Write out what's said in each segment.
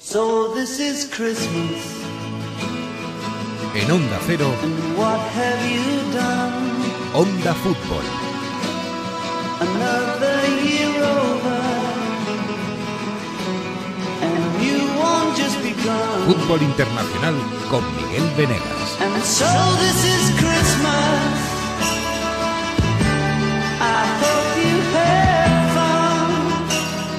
So this is Christmas. En Onda Cero, And what have you done? Onda Fútbol. Another year over. And you won't just begun. Fútbol Internacional con Miguel Venegas. And so this is Christmas.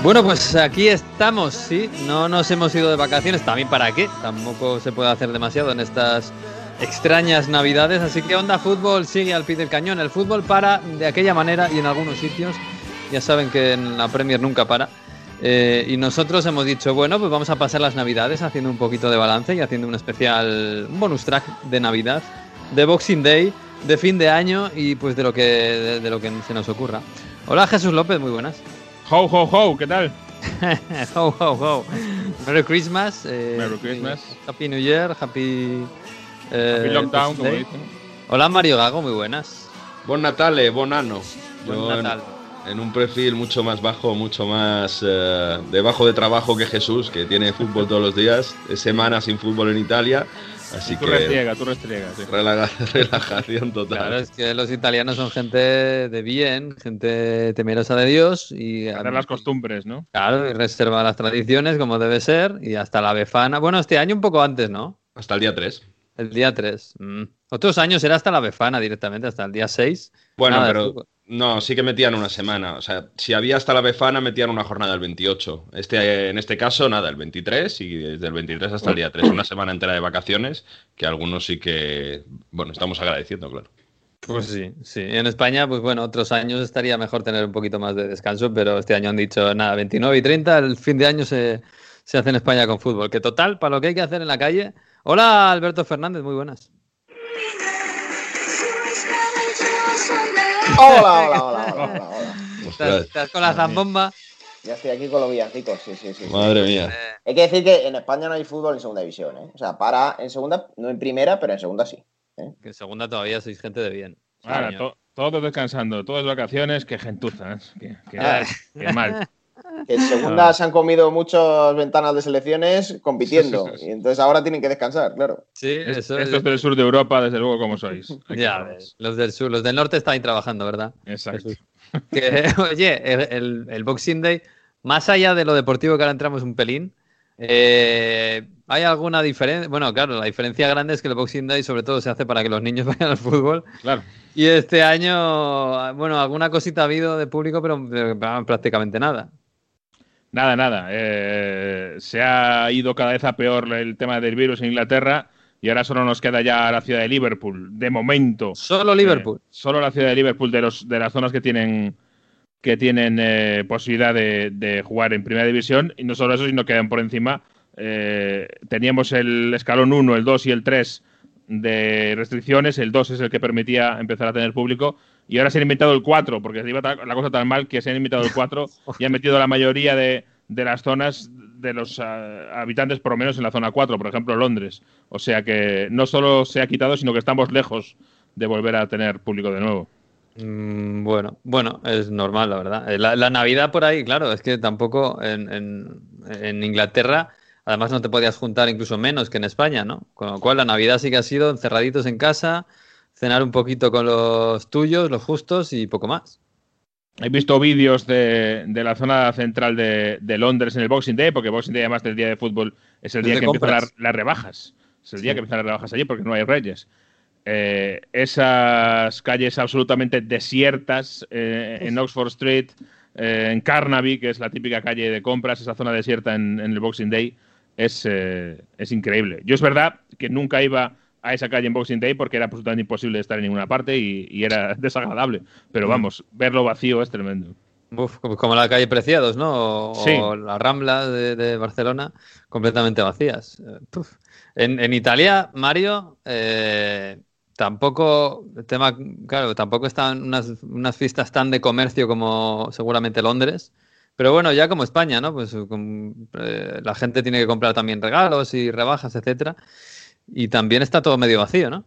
Bueno, pues aquí estamos, sí. No nos hemos ido de vacaciones, también para qué. Tampoco se puede hacer demasiado en estas extrañas navidades. Así que Onda Fútbol sigue al pie del cañón. El fútbol para de aquella manera y en algunos sitios. Ya saben que en la Premier nunca para. Eh, y nosotros hemos dicho, bueno, pues vamos a pasar las navidades haciendo un poquito de balance y haciendo un especial, un bonus track de Navidad, de Boxing Day, de fin de año y pues de lo que, de, de lo que se nos ocurra. Hola Jesús López, muy buenas. Ho, ho, ho, ¿qué tal? ho, ho, ho. Merry Christmas. eh, Merry Christmas. Happy New Year. Happy. eh, Happy lockdown, como dicen. Hola Mario Gago, muy buenas. Bon Natale, bon anno. Buen Yo en- Natal. En, un perfil mucho más bajo, mucho más eh, debajo de trabajo que Jesús, que tiene fútbol todos los días, es semana sin fútbol en Italia, así Tú que restriega, tú restriega. sí. relaja- relajación total. Claro, es que los italianos son gente de bien, gente temerosa de Dios y. Las costumbres, ¿no? Claro, y reserva las tradiciones como debe ser y hasta la befana. Bueno, este año un poco antes, ¿no? Hasta el día 3. El día 3. Mm. Otros años era hasta la befana directamente, hasta el día 6. Bueno, Nada pero. No, sí que metían una semana. O sea, si había hasta la Befana, metían una jornada el 28. Este, en este caso, nada, el 23 y desde el 23 hasta el día 3. Una semana entera de vacaciones que algunos sí que, bueno, estamos agradeciendo, claro. Pues sí, sí. En España, pues bueno, otros años estaría mejor tener un poquito más de descanso, pero este año han dicho, nada, 29 y 30, el fin de año se, se hace en España con fútbol. Que total, para lo que hay que hacer en la calle. Hola, Alberto Fernández, muy buenas. Hola, hola, hola, hola, hola, hola. ¿Estás, estás con la zambomba? Ya estoy aquí con los villancicos, sí, sí, sí. sí. Madre mía. Eh, Hay que decir que en España no hay fútbol en segunda división, ¿eh? O sea, para en segunda, no en primera, pero en segunda sí. que en segunda todavía sois gente de bien. Ahora, to- todos descansando, todas vacaciones, qué gentuza, ¿eh? Qué, qué- Ah. qué mal. Que en segunda se han comido muchas ventanas de selecciones compitiendo. Sí, sí, sí. Y entonces ahora tienen que descansar, claro. Sí, Es- eso Estos del sur de Europa, desde luego, como sois. Aquí Ya los del sur, los del norte están ahí trabajando, ¿verdad? Exacto. Que, oye, el, el- el Boxing Day, más allá de lo deportivo que ahora entramos un pelín, eh, ¿hay alguna diferencia? Bueno, claro, la diferencia grande es que el Boxing Day sobre todo se hace para que los niños vayan al fútbol. Claro. Y este año, bueno, alguna cosita ha habido de público, pero, pero prácticamente nada. Nada, nada. eh, se ha ido cada vez a peor el tema del virus en Inglaterra y ahora solo nos queda ya la ciudad de Liverpool, de momento. Solo Liverpool. Eh, solo la ciudad de Liverpool, de, los, de las zonas que tienen que tienen eh, posibilidad de, de jugar en primera división. Y no solo eso, sino que por encima eh, teníamos el escalón 1, el 2 y el 3 de restricciones. El 2 es el que permitía empezar a tener público. Y ahora se han inventado el 4, porque iba ta- la cosa tan mal que se han inventado el 4 y han metido la mayoría de, de las zonas de los ah, habitantes, por lo menos en la zona 4, por ejemplo Londres. O sea que no solo se ha quitado, sino que estamos lejos de volver a tener público de nuevo. Mm, bueno, bueno, es normal, la verdad. Eh, La, la Navidad por ahí, claro, es que tampoco en, en- en Inglaterra, además no te podías juntar incluso menos que en España, ¿no? Con lo cual la Navidad sí que ha sido encerraditos en casa, cenar un poquito con los tuyos, los justos y poco más. He visto vídeos de, de la zona central de, de Londres en el Boxing Day, porque Boxing Day, además del día de fútbol, es el día que empiezan las, las rebajas. Es el día que empiezan las rebajas allí, porque no hay reyes. Eh, esas calles absolutamente desiertas eh, en Oxford Street, eh, en Carnaby, que es la típica calle de compras, esa zona desierta en, en el Boxing Day, es, es increíble. Yo es verdad que nunca iba a esa calle en Boxing Day porque era absolutamente imposible estar en ninguna parte y, y era desagradable. Pero Mm. vamos, verlo vacío es tremendo. Uf, como, la calle Preciados, ¿no? O, Sí. o la Rambla de, de Barcelona, completamente vacías. Eh, puf. En, en Italia, Mario, eh, tampoco, el tema, claro, tampoco están unas, unas fiestas tan de comercio como seguramente Londres. Pero bueno, ya como España, ¿no? Pues con- eh, la gente tiene que comprar también regalos y rebajas, etcétera. Y también está todo medio vacío, ¿no?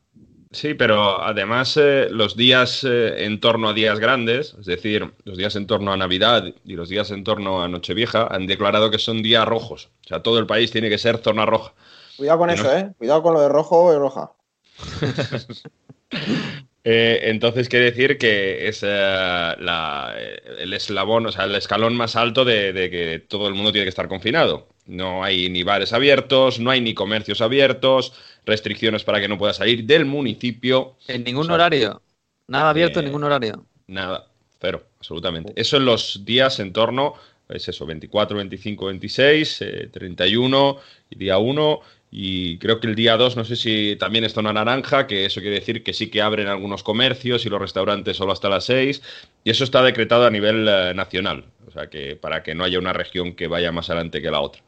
Sí, pero además eh, los días eh, en torno a días grandes, es decir, los días en torno a Navidad y los días en torno a Nochevieja, han declarado que son días rojos. O sea, todo el país tiene que ser zona roja. Cuidado con eso, no- ¿eh? Cuidado con lo de rojo y roja. Eh, entonces quiere decir que es eh, la- eh, el eslabón, o sea, el escalón más alto de, de que todo el mundo tiene que estar confinado. No hay ni bares abiertos, no hay ni comercios abiertos, restricciones para que no pueda salir del municipio. En ningún O sea, horario. Nada abierto en eh, ningún horario. Nada, cero, absolutamente. Eso en los días en torno, es eso, 24, 25, 26, eh, 31 y día 1. Y creo que el día 2, no sé si también es zona naranja, que eso quiere decir que sí que abren algunos comercios y los restaurantes solo hasta las 6. Y eso está decretado a nivel eh, nacional, o sea que para que no haya una región que vaya más adelante que la otra.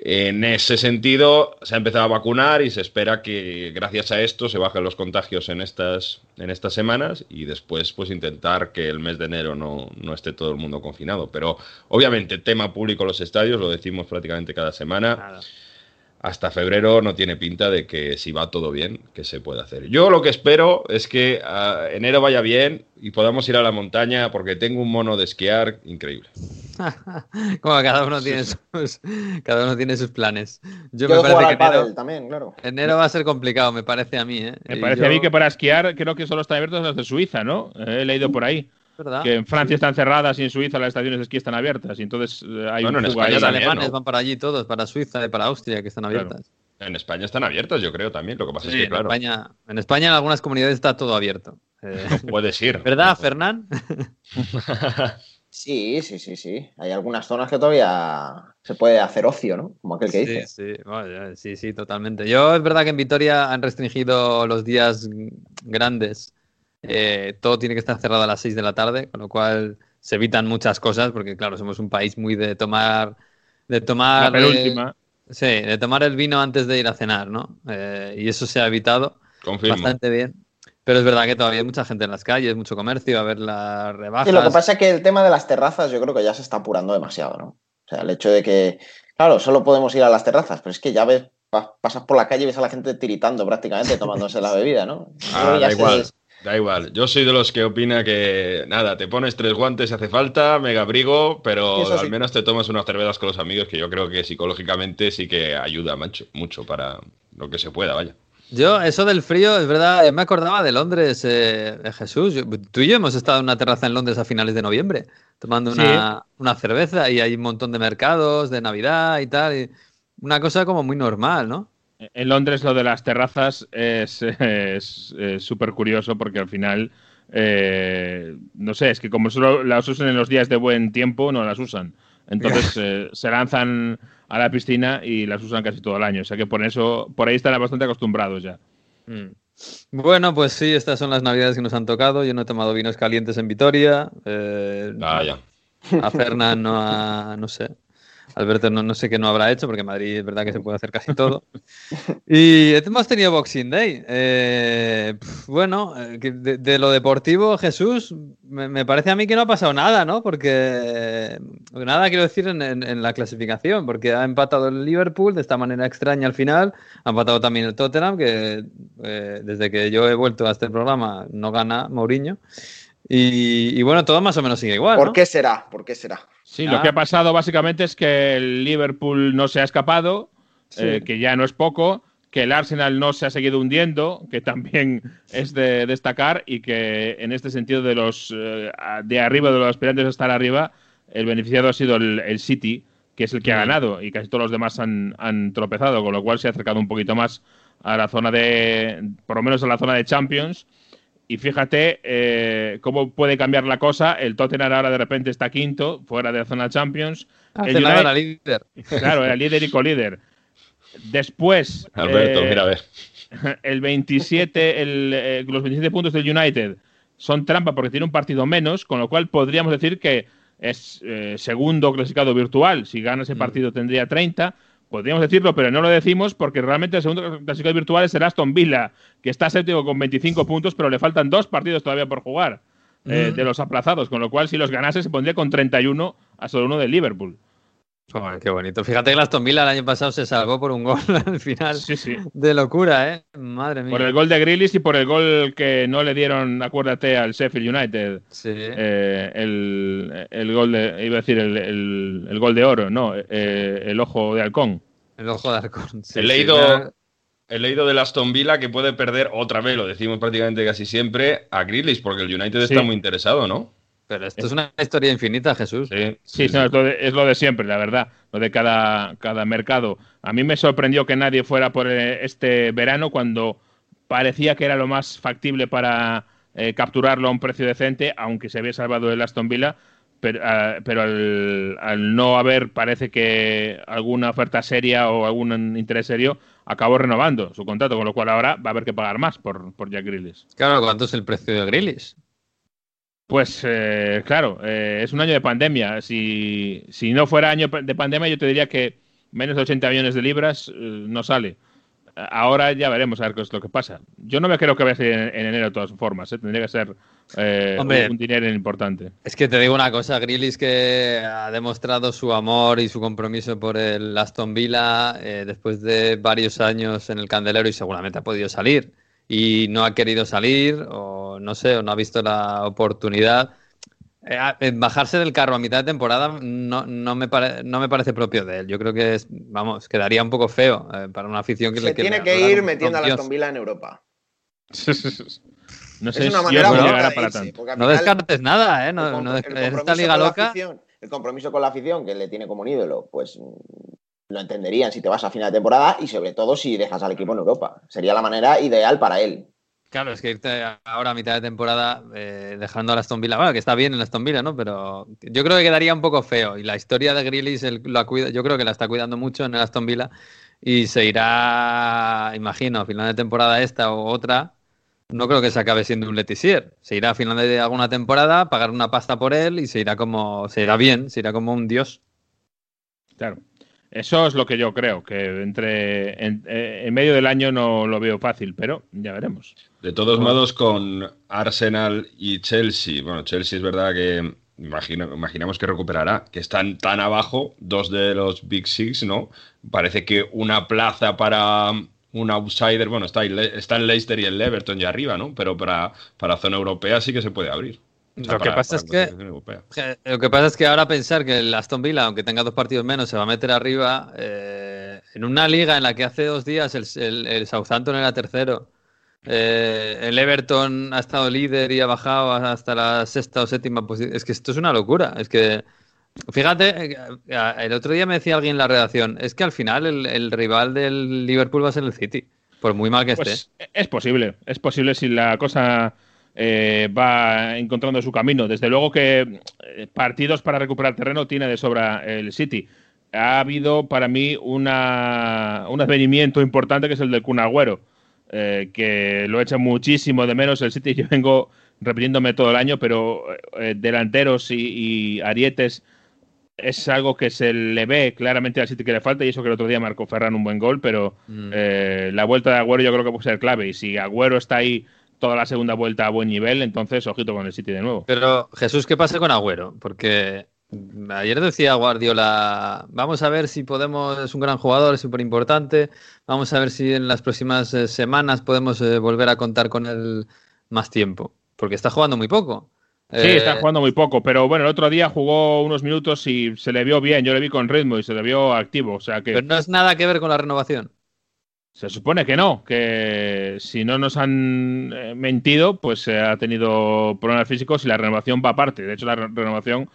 En ese sentido, se ha empezado a vacunar y se espera que gracias a esto se bajen los contagios en estas, en estas semanas y después pues intentar que el mes de enero no, no esté todo el mundo confinado. Pero obviamente tema público los estadios, lo decimos prácticamente cada semana. Hasta febrero no tiene pinta de que si va todo bien, que se pueda hacer. Yo lo que espero es que ah, enero vaya bien y podamos ir a la montaña porque tengo un mono de esquiar increíble. Como cada uno tiene sus, cada uno tiene sus planes. Yo, Yo me parece que enero, también, claro. enero va a ser complicado, me parece a mí, ¿eh? Me Y parece yo- a mí que para esquiar creo que solo están abiertos las de Suiza, ¿no? Eh, he leído por ahí. ¿Verdad? Que en Francia están cerradas y en Suiza las estaciones de esquí están abiertas. Y entonces eh, hay Bueno, un en España ahí. Los también, alemanes ¿no? van para allí todos, para Suiza y para Austria, que están Claro. abiertas. En España están abiertas, yo creo también. Lo que pasa Sí, es que, en, claro, España, en España en algunas comunidades está todo abierto. Eh, puedes ir. ¿Verdad, Fernán? Sí, sí, sí, sí. Hay algunas zonas que todavía se puede hacer ocio, ¿no? Como aquel que Sí, dice. sí, bueno, sí, sí, totalmente. Yo es verdad que en Vitoria han restringido los días grandes. Eh, todo tiene que estar cerrado a las 6 de la tarde, con lo cual se evitan muchas cosas, porque claro, somos un país muy de tomar, de La tomar, eh, penúltima. sí, de tomar el vino antes de ir a cenar, ¿no? Eh, y eso se ha evitado Confirmo. bastante bien. Pero es verdad que todavía hay mucha gente en las calles, mucho comercio, a ver las rebajas. Sí, lo que pasa es que el tema de las terrazas yo creo que ya se está apurando demasiado, ¿no? O sea, el hecho de que, claro, solo podemos ir a las terrazas, pero es que ya ves, pa- pasas por la calle y ves a la gente tiritando prácticamente tomándose la bebida, ¿no? Ah, da igual. Da igual. Yo soy de los que opina que, nada, te pones tres guantes si hace falta, mega abrigo, pero sí. al menos te tomas unas cervezas con los amigos, que yo creo que psicológicamente sí que ayuda mucho, mucho para lo que se pueda, vaya. Yo, eso del frío, es verdad, yo me acordaba de Londres, eh, eh, Jesús. Yo- tú y yo hemos estado en una terraza en Londres a finales de noviembre, tomando Sí. una, una cerveza y hay un montón de mercados de Navidad y tal. y una cosa como muy normal, ¿no? En Londres lo de las terrazas es súper curioso porque al final, eh, no sé, es que como solo las usan en los días de buen tiempo, no las usan. Entonces eh, se lanzan a la piscina y las usan casi todo el año. O sea que por eso, por ahí están bastante acostumbrados ya. Mm. Bueno, pues sí, estas son las navidades que nos han tocado. Yo no he tomado vinos calientes en Vitoria. eh, Vaya. A Fernán no ha, no sé. Alberto no, no sé qué no habrá hecho, porque en Madrid es verdad que se puede hacer casi todo. Y hemos tenido Boxing Day. Eh, bueno, eh, de, de lo deportivo, Jesús, me, me parece a mí que no ha pasado nada, ¿no? Porque nada quiero decir en, en- en la clasificación, porque ha empatado el Liverpool de esta manera extraña al final, ha empatado también el Tottenham, que eh, desde que yo he vuelto a este programa no gana Mourinho. Y, y bueno, todo más o menos sigue igual. ¿Por ¿no? qué será? ¿Por qué será? Sí, Ah. lo que ha pasado básicamente es que el Liverpool no se ha escapado, eh, que ya no es poco, que el Arsenal no se ha seguido hundiendo, que también es de destacar, y que en este sentido de los eh, de arriba, de los aspirantes a estar arriba, el beneficiado ha sido el, el City, que es el que ha Mm. ganado, y casi todos los demás han, han tropezado, con lo cual se ha acercado un poquito más a la zona de, por lo menos a la zona de Champions. Y fíjate eh, cómo puede cambiar la cosa. El Tottenham ahora de repente está quinto, fuera de la zona Champions. Hace El United- era líder. Claro, era líder y colíder. Después, Alberto, eh, mira a ver. el 27, el, eh, los 27 puntos del United son trampa porque tiene un partido menos, con lo cual podríamos decir que es eh, segundo clasificado virtual. Si gana ese Mm. partido tendría 30. Podríamos decirlo, pero no lo decimos porque realmente el segundo clasificado virtual es el Aston Villa, que está séptimo con 25 puntos, pero le faltan dos partidos todavía por jugar eh, Mm. de los aplazados, con lo cual si los ganase se pondría con 31 a solo uno del Liverpool. Joder, qué bonito. Fíjate que la Aston Villa el año pasado se salvó por un gol al final. Sí, sí. De locura, ¿eh? Madre mía. Por el gol de Grealish y por el gol que no le dieron, acuérdate, al Sheffield United. Sí. Eh, el, el gol de, iba a decir el, el- el gol de oro, no, eh, el ojo de halcón. El ojo de halcón. sí, He leído, ya- he leído del Aston Villa que puede perder otra vez, lo decimos prácticamente casi siempre, a Grealish, porque el United Sí. está muy interesado, ¿no? Pero esto es una historia infinita, Jesús. Sí, Sí, no, es, lo de, es lo de siempre, la verdad, lo de cada, cada mercado. A mí me sorprendió que nadie fuera por eh, este verano cuando parecía que era lo más factible para eh, capturarlo a un precio decente, aunque se había salvado el Aston Villa, pero, ah, pero al, al no haber, parece que alguna oferta seria o algún interés serio, acabó renovando su contrato, con lo cual ahora va a haber que pagar más por, por Jack Grealish. Claro, ¿cuánto es el precio de Grealish? Pues eh, claro, eh, es un año de pandemia. Si, si no fuera año de pandemia, yo te diría que menos de 80 millones de libras eh, no sale. Ahora ya veremos a ver qué es lo que pasa. Yo no me creo que vaya a ser en, en enero de todas formas. ¿eh? Tendría que ser eh, Hombre. un dinero importante. Es que te digo una cosa, Grealish que ha demostrado su amor y su compromiso por el Aston Villa eh, después de varios años en el candelero y seguramente ha podido salir y no ha querido salir o no sé, o no ha visto la oportunidad. Eh, eh, bajarse del carro a mitad de temporada no, no, me pare- no me parece propio de él. Yo creo que es, vamos, quedaría un poco feo eh, para una afición que Se le que tiene que ir metiendo a la Villa en Europa. No Es sé una si manera bonita llegará de para irse, tanto. No descartes nada, ¿eh? No, no el des- en esta compromiso liga con la loca. afición- el compromiso con la afición que le tiene como un ídolo, pues lo entenderían si te vas a final de temporada y sobre todo si dejas al equipo en Europa. Sería la manera ideal para él. Claro, es que irte ahora a mitad de temporada eh, dejando a Aston Villa, bueno, que está bien en Aston Villa, ¿no? Pero yo creo que quedaría un poco feo. Y la historia de Grealish, él la cuida, yo creo que la está cuidando mucho en el Aston Villa y se irá, imagino, a final de temporada esta o otra. No creo que se acabe siendo un Letisier. Se irá a final de alguna temporada, pagar una pasta por él y se irá como, se irá bien, se irá como un dios. Claro. Eso es lo que yo creo, que entre en, eh, en medio del año no lo veo fácil, pero ya veremos. De todos modos, con Arsenal y Chelsea, bueno, Chelsea es verdad que imaginamos que recuperará, que están tan abajo, dos de los Big Six, ¿no? Parece que una plaza para un outsider, bueno, está, está el Leicester y el Everton ya arriba, ¿no? Pero para, para zona europea sí que se puede abrir. Lo que pasa es que Lo que pasa es que ahora pensar que el Aston Villa, aunque tenga dos partidos menos, se va a meter arriba eh, en una liga en la que hace dos días el, el- el Southampton era tercero. eh, el Everton ha estado líder y ha bajado hasta la sexta o séptima posición. Es que esto es una locura. Es que, fíjate, eh, el otro día me decía alguien en la redacción, es que al final el, el rival del Liverpool va a ser el City, por muy mal que esté. Pues es posible, es posible si la cosa eh, va encontrando su camino. Desde luego que eh, partidos para recuperar terreno tiene de sobra el City. Ha habido para mí una, un advenimiento importante que es el del Kun Agüero, eh, que lo echa muchísimo de menos el City. Yo vengo repitiéndome todo el año, pero eh, delanteros y, y arietes es algo que se le ve claramente al City que le falta y eso que el otro día marcó Ferran un buen gol, pero Mm. eh, la vuelta de Agüero yo creo que puede ser clave y si Agüero está ahí toda la segunda vuelta a buen nivel, entonces ojito con el City de nuevo. Pero Jesús, ¿qué pasa con Agüero? Porque ayer decía Guardiola, vamos a ver si podemos, es un gran jugador, es súper importante, vamos a ver si en las próximas eh, semanas podemos eh, volver a contar con él más tiempo, porque está jugando muy poco. Sí, Eh, está jugando muy poco, pero bueno, el otro día jugó unos minutos y se le vio bien, yo le vi con ritmo y se le vio activo, o sea que Pero no es nada que ver con la renovación. Se supone que no, que si no nos han eh, mentido, pues se ha tenido problemas físicos y la renovación va aparte. De hecho, la re- renovación,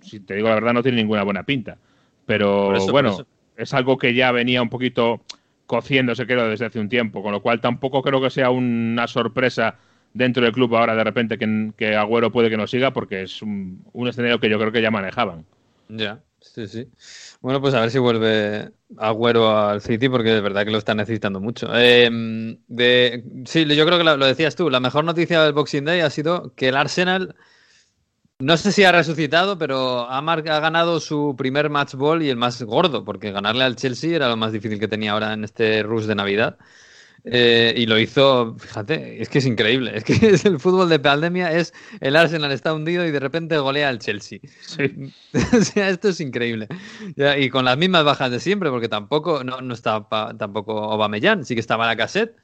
si te digo la verdad, no tiene ninguna buena pinta. Pero eso, bueno, es algo que ya venía un poquito cociéndose, creo, desde hace un tiempo, con lo cual tampoco creo que sea una sorpresa dentro del club ahora de repente que, que Agüero puede que no siga, porque es un, un escenario que yo creo que ya manejaban. Ya, sí, sí. Bueno, pues a ver si vuelve Agüero al City, porque de verdad que lo está necesitando mucho. De, sí, yo creo que lo, decías tú. La mejor noticia del Boxing Day ha sido que el Arsenal, no sé si ha resucitado, pero ha, ha ganado su primer match ball y el más gordo, porque ganarle al Chelsea era lo más difícil que tenía ahora en este rush de Navidad. Eh, y lo hizo, fíjate, es que es increíble. Es que es el fútbol de pandemia, es el Arsenal está hundido y de repente golea al Chelsea. Sí. o sea, esto es increíble. Y con las mismas bajas de siempre, porque tampoco no, no estaba pa- tampoco Aubameyang, sí que estaba la cassette,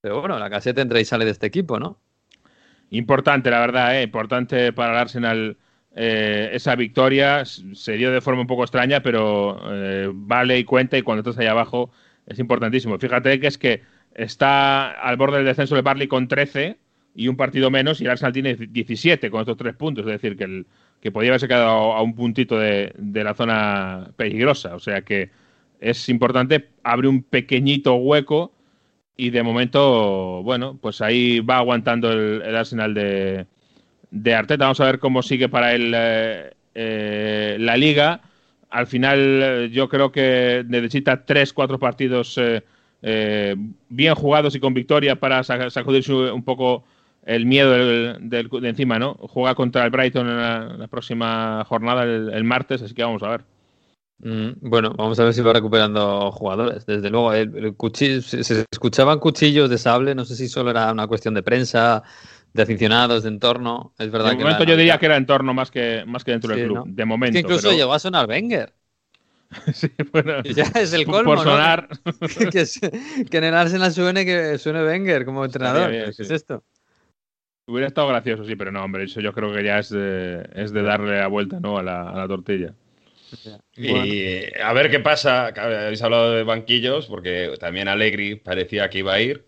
pero bueno, la cassette entra y sale de este equipo, ¿no? Importante, la verdad, ¿eh? importante para el Arsenal eh, esa victoria. Se dio de forma un poco extraña, pero eh, vale y cuenta y cuando estás ahí abajo es importantísimo. Fíjate que es que está al borde del descenso de Barley con 13 y un partido menos y el Arsenal tiene 17 con estos tres puntos. Es decir, que, el, que podía haberse quedado a un puntito de, la zona peligrosa. O sea que es importante, abre un pequeñito hueco y de momento, bueno, pues ahí va aguantando el, el Arsenal de, de Arteta. Vamos a ver cómo sigue para él eh, eh, la liga. Al final, eh, yo creo que necesita tres, cuatro partidos eh, eh, bien jugados y con victoria para sa- sacudirse un poco el miedo del, del- de encima, ¿no? Juega contra el Brighton en la, la próxima jornada, el, el martes, así que vamos a ver. Mm, bueno, vamos a ver si va recuperando jugadores. Desde luego, el, el cuchillo, se, se escuchaban cuchillos de sable, no sé si solo era una cuestión de prensa, de aficionados, de entorno. Es verdad De que momento yo diría que era en torno más que, más que dentro Sí, del club, ¿no? de Es momento. que incluso pero- llegó a sonar Wenger. Sí, bueno, ya es el por colmo, ¿no? sonar. que, que en el Arsenal suene que suene Wenger como entrenador. bien, ¿Qué sí. es esto? Hubiera estado gracioso, sí, pero no, hombre, eso yo creo que ya es de, es de darle la vuelta ¿no? a, la, a la tortilla. Y a ver qué pasa. Habéis hablado de banquillos, porque también Allegri parecía que iba a ir.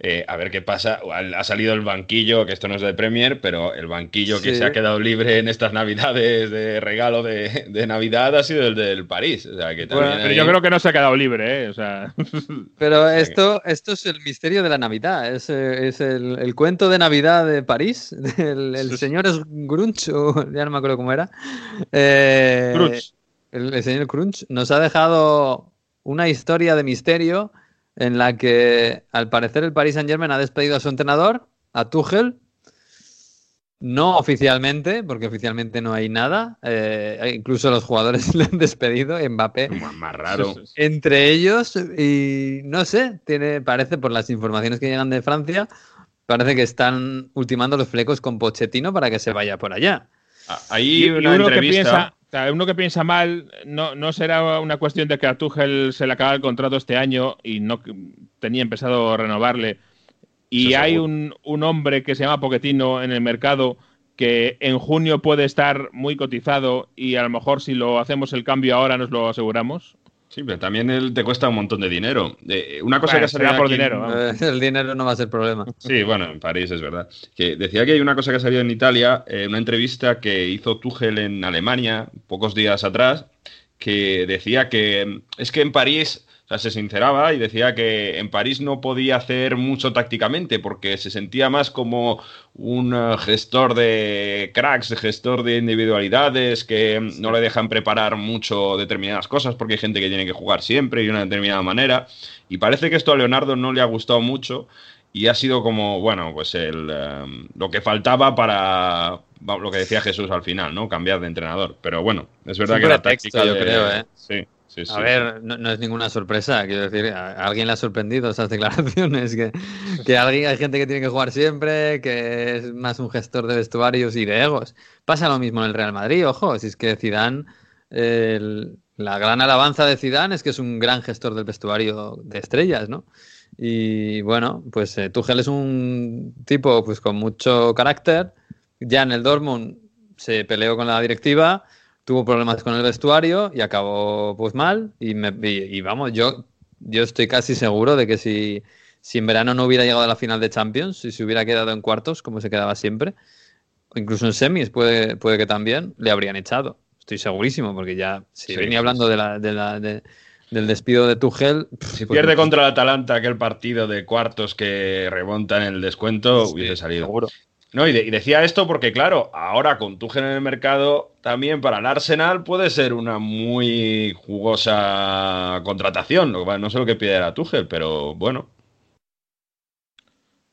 Eh, a ver qué pasa. Ha salido el banquillo, que esto no es de Premier, pero el banquillo que se ha quedado libre en estas navidades de regalo de, de Navidad ha sido el del París. O sea, que Bueno, también Pero ahí- yo creo que no se ha quedado libre, ¿eh? O sea, Pero esto, esto es el misterio de la Navidad, es, eh, es el, el cuento de Navidad de París, el, el señor es Grunch, o ya no me acuerdo cómo era. Eh. El, el señor Crunch nos ha dejado una historia de misterio en la que al parecer el Paris Saint Germain ha despedido a su entrenador, a Tuchel, no oficialmente, porque oficialmente no hay nada, eh, incluso los jugadores le han despedido, Mbappé Más, más raro. entre ellos y no sé, tiene parece por las informaciones que llegan de Francia, parece que están ultimando los flecos con Pochettino para que se vaya por allá. Ah, Ahí una entrevista. piensa, uno que piensa mal, no, no será una cuestión de que a Tuchel se le acaba el contrato este año y no tenía empezado a renovarle. Y Eso hay un, un hombre que se llama Pochettino en el mercado que en junio puede estar muy cotizado y a lo mejor si lo hacemos el cambio ahora nos lo aseguramos. Sí, pero también él te cuesta un montón de dinero. Eh, una cosa Bueno, que ha salido será por aquí dinero, Vamos. Eh, el dinero no va a ser problema. Sí, bueno, en París es verdad. Que decía que hay una cosa que ha salido en Italia, eh, una entrevista que hizo Tuchel en Alemania pocos días atrás, que decía que es que en París, o sea, se sinceraba y decía que en París no podía hacer mucho tácticamente porque se sentía más como un eh, gestor de cracks, gestor de individualidades que no le dejan preparar mucho determinadas cosas porque hay gente que tiene que jugar siempre y de una determinada manera. Y parece que esto a Leonardo no le ha gustado mucho y ha sido como, bueno, pues el, eh, lo que faltaba para lo que decía Jesús al final, ¿no? Cambiar de entrenador. Pero bueno, es verdad que la táctica yo de- creo, ¿eh? Sí, sí, sí. A ver, no, no es ninguna sorpresa, quiero decir, a, alguien le ha sorprendido esas declaraciones, que, que alguien, hay gente que tiene que jugar siempre, que es más un gestor de vestuarios y de egos. Pasa lo mismo en el Real Madrid, ojo, si es que Zidane, el- la gran alabanza de Zidane es que es un gran gestor del vestuario de estrellas, ¿no? Y bueno, pues eh, Tuchel es un tipo pues con mucho carácter, ya en el Dortmund se peleó con la directiva, tuvo problemas con el vestuario y acabó pues mal. Y, me- y- y vamos, yo, yo estoy casi seguro de que si, si en verano no hubiera llegado a la final de Champions, si se hubiera quedado en cuartos, como se quedaba siempre, o incluso en semis, puede, puede que también, le habrían echado. Estoy segurísimo, porque ya Sí, venía sí, hablando de la, de la, de- del despido de Tuchel. Si pues, pierde contra el Atalanta aquel partido de cuartos que remonta en el descuento, Sí, hubiese salido. Seguro. No, y, de- y decía esto porque, claro, ahora con Tuchel en el mercado, también para el Arsenal puede ser una muy jugosa contratación. No sé lo que pide la Tuchel, pero bueno.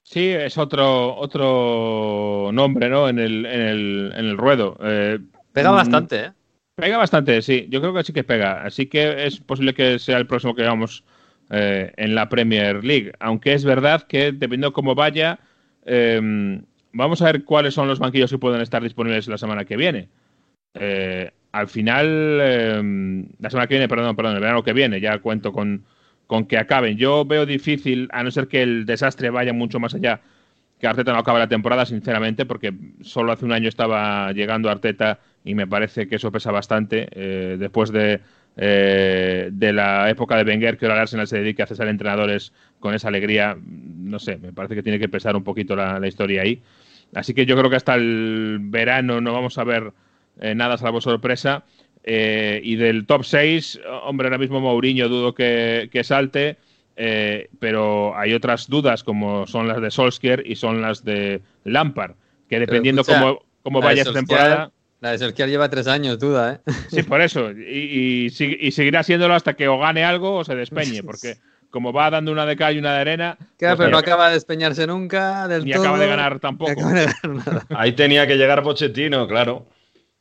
Sí, es otro, otro nombre, ¿no? En el, en el, en el ruedo. Eh, Pega mm, bastante, ¿eh? Pega bastante, sí. Yo creo que sí que pega. Así que es posible que sea el próximo que veamos eh, en la Premier League. Aunque es verdad que dependiendo cómo vaya, eh, vamos a ver cuáles son los banquillos que pueden estar disponibles la semana que viene. Eh, al final, eh, la semana que viene, perdón, perdón, el verano que viene, ya cuento con, con que acaben. Yo veo difícil, a no ser que el desastre vaya mucho más allá, que Arteta no acabe la temporada, sinceramente, porque solo hace un año estaba llegando Arteta y me parece que eso pesa bastante. eh, después de, eh, de la época de Wenger, que ahora Arsenal se dedique a cesar entrenadores con esa alegría, no sé, me parece que tiene que pesar un poquito la historia ahí. Así que yo creo que hasta el verano no vamos a ver eh, nada salvo sorpresa. Eh, y del top 6, hombre, ahora mismo Mourinho dudo que, que salte, eh, pero hay otras dudas como son las de Solskjaer y son las de Lampard, que dependiendo escucha, cómo, cómo vaya esta temporada, La de Solskjaer lleva tres años, duda, ¿eh? sí, por eso, y, y seguirá siéndolo hasta que o gane algo o se despeñe, porque como va dando una de cal y una de arena, Claro, pues pero no acaba de despeñarse nunca del ni todo. acaba de ganar tampoco. acaba de ganar nada. Ahí tenía que llegar Pochettino, claro.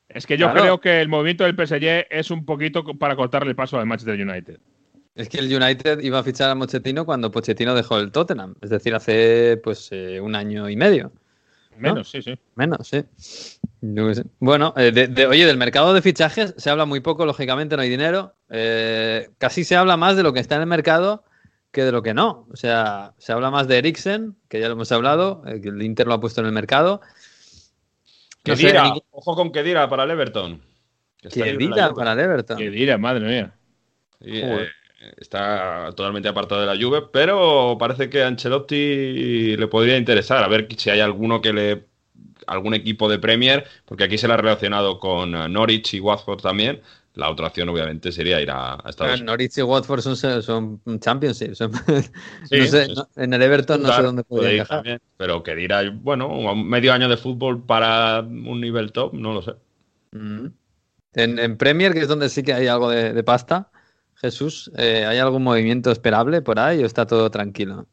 Es que yo Claro. creo que el movimiento del PSG es un poquito para cortarle el paso al Manchester United. Es que el United iba a fichar a Pochettino cuando Pochettino dejó el Tottenham, es decir, hace pues eh, un año y medio. Menos, sí, sí. Menos, sí. Bueno, eh, de- de- oye, del mercado de fichajes se habla muy poco, lógicamente no hay dinero. Eh, casi se habla más de lo que está en el mercado que de lo que no. O sea, se habla más de Eriksen, que ya lo hemos hablado, eh, que el Inter lo ha puesto en el mercado. No Kedira, ojo con Kedira para el Everton. que Juve. para el Everton. Que dirá, madre mía. Eh, está totalmente apartado de la Juve, pero parece que a Ancelotti le podría interesar. A ver si hay alguno que le. algún equipo de Premier, porque aquí se le ha relacionado con eh, Norwich y Watford también. La otra opción, obviamente, sería ir a, a Estados Unidos. Norwich y Watford son, son Championship. son- Sí, no sé, no- en el Everton no sé dónde podría ir también, pero que dirá, bueno, un medio año de fútbol para un nivel top, no lo sé. Mm. En, en Premier, que es donde sí que hay algo de, de pasta, Jesús, eh, ¿hay algún movimiento esperable por ahí o está todo tranquilo?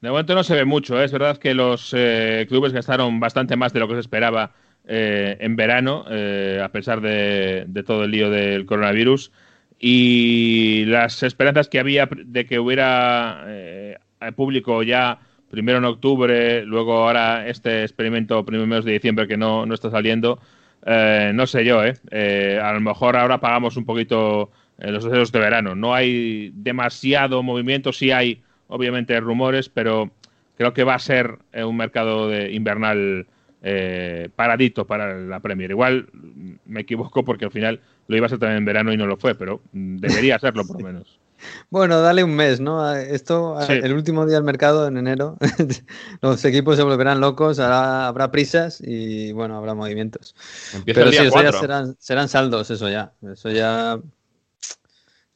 De momento no se ve mucho. ¿eh? Es verdad que los eh, clubes gastaron bastante más de lo que se esperaba eh, en verano, eh, a pesar de, de todo el lío del coronavirus. Y las esperanzas que había de que hubiera eh, público ya primero en octubre, luego ahora este experimento primeros de diciembre que no, no está saliendo, eh, no sé yo, ¿eh? Eh, A lo mejor ahora pagamos un poquito los deseos de verano. No hay demasiado movimiento, sí hay obviamente rumores, pero creo que va a ser un mercado de invernal eh, paradito para la Premier. Igual mm, me equivoco porque al final lo iba a ser también en verano y no lo fue, pero mm, debería serlo por lo menos. Bueno, dale un mes, ¿no? A Esto, a- Sí. el último día del mercado, en enero, los equipos se volverán locos, hará- habrá prisas y, bueno, habrá movimientos. Empieza Pero el sí, día eso ya 4. serán, serán saldos, eso ya. Eso ya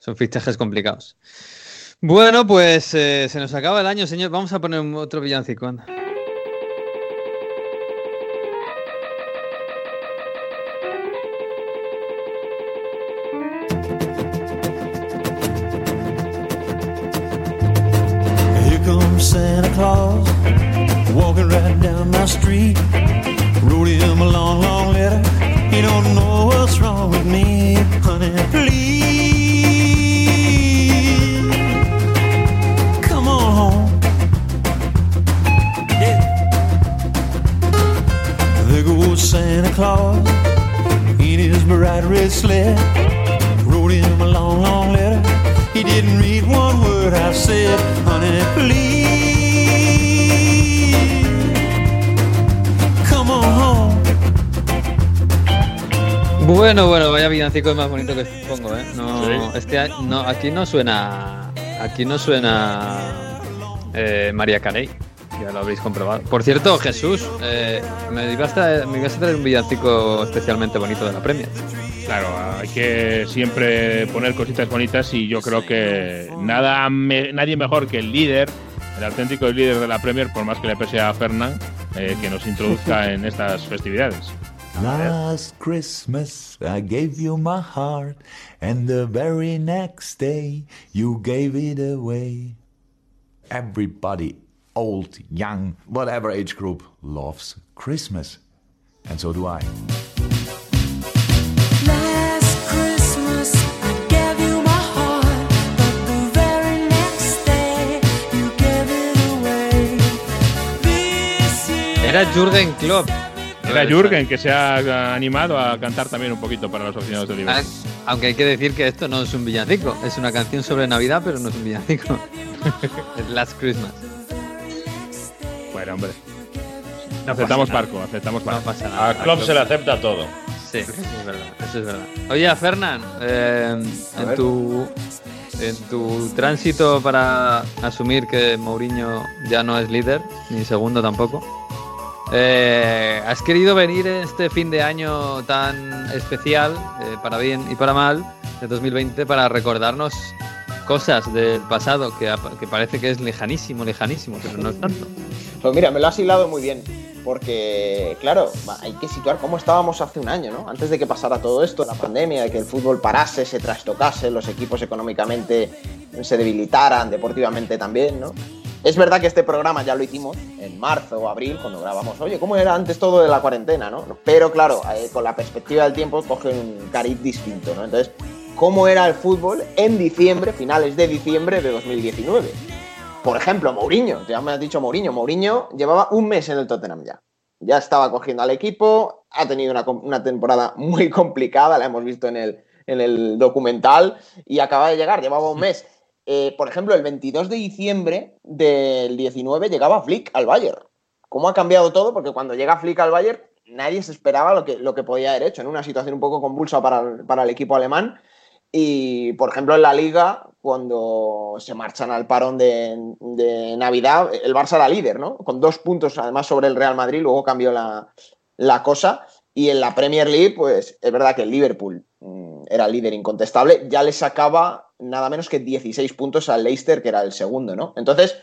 son fichajes complicados. Bueno, pues eh, se nos acaba el año, señor. Vamos a poner otro villancico. anda. Claus, walking right down my street. Wrote him a long, long letter. He don't know what's wrong with me, honey. Please come on home. Yeah. There goes Santa Claus in his bright red sled. Wrote him a long, long letter. He didn't read one word I said, honey, please Bueno, bueno, vaya villancico es más bonito que pongo, ¿eh? No, Sí. este no, aquí no suena, aquí no suena eh, María Carey, ya lo habréis comprobado. Por cierto, Jesús, eh, me, ibas a, me ibas a traer un villancico especialmente bonito de la Premier. Claro, hay que siempre poner cositas bonitas y yo creo que nada me- nadie mejor que el líder, el auténtico líder de la Premier, por más que le pese a Fernán, eh, que nos introduzca en estas festividades. Last Christmas I gave you my heart, and the very next day you gave it away. Everybody, old, young, whatever age group, loves Christmas. And so do I. Era Jurgen Klopp Era Jürgen que se ha animado a cantar también un poquito para los aficionados de Liverpool. Ah, Aunque hay que decir que esto no es un villancico, es una canción sobre Navidad, pero no es un villancico. es Last Christmas. Bueno, hombre. aceptamos pasa barco, aceptamos No barco. pasa nada. A Klopp se le acepta todo. Sí, eso es verdad. Eso es verdad. Oye, Fernán, eh, en, ver. tu, en tu tránsito para asumir que Mourinho ya no es líder, ni segundo tampoco, eh, has querido venir este fin de año tan especial, eh, para bien y para mal, de 2020, para recordarnos cosas del pasado que, parece que es lejanísimo, lejanísimo, pero no es tanto. Pues mira, me lo has hilado muy bien. Porque, claro, hay que situar cómo estábamos hace un año, ¿no? Antes de que pasara todo esto, la pandemia, de que el fútbol parase, se trastocase, los equipos económicamente se debilitaran, deportivamente también, ¿no? Es verdad que este programa ya lo hicimos en marzo o abril, cuando grabamos, oye, ¿cómo era antes todo de la cuarentena, no? Pero claro, eh, con la perspectiva del tiempo coge un cariz distinto, ¿no? Entonces, ¿cómo era el fútbol en diciembre, finales de diciembre de 2019? Por ejemplo, Mourinho, ya me has dicho Mourinho. Mourinho llevaba un mes en el Tottenham ya. Ya estaba cogiendo al equipo, ha tenido una, una temporada muy complicada, la hemos visto en el, en el documental, y acaba de llegar, llevaba un mes. Eh, por ejemplo, el 22 de diciembre del 19 llegaba Flick al Bayern. ¿Cómo ha cambiado todo? Porque cuando llega Flick al Bayern, nadie se esperaba lo que, lo que podía haber hecho en una situación un poco convulsa para el, para el equipo alemán. Y, por ejemplo, en la liga, cuando se marchan al parón de, Navidad, el Barça era líder, ¿no? Con dos puntos además sobre el Real Madrid, luego cambió la, la cosa. Y en la Premier League, pues es verdad que el Liverpool mm, era líder incontestable, ya le sacaba nada menos que 16 puntos al Leicester, que era el segundo, ¿no? Entonces,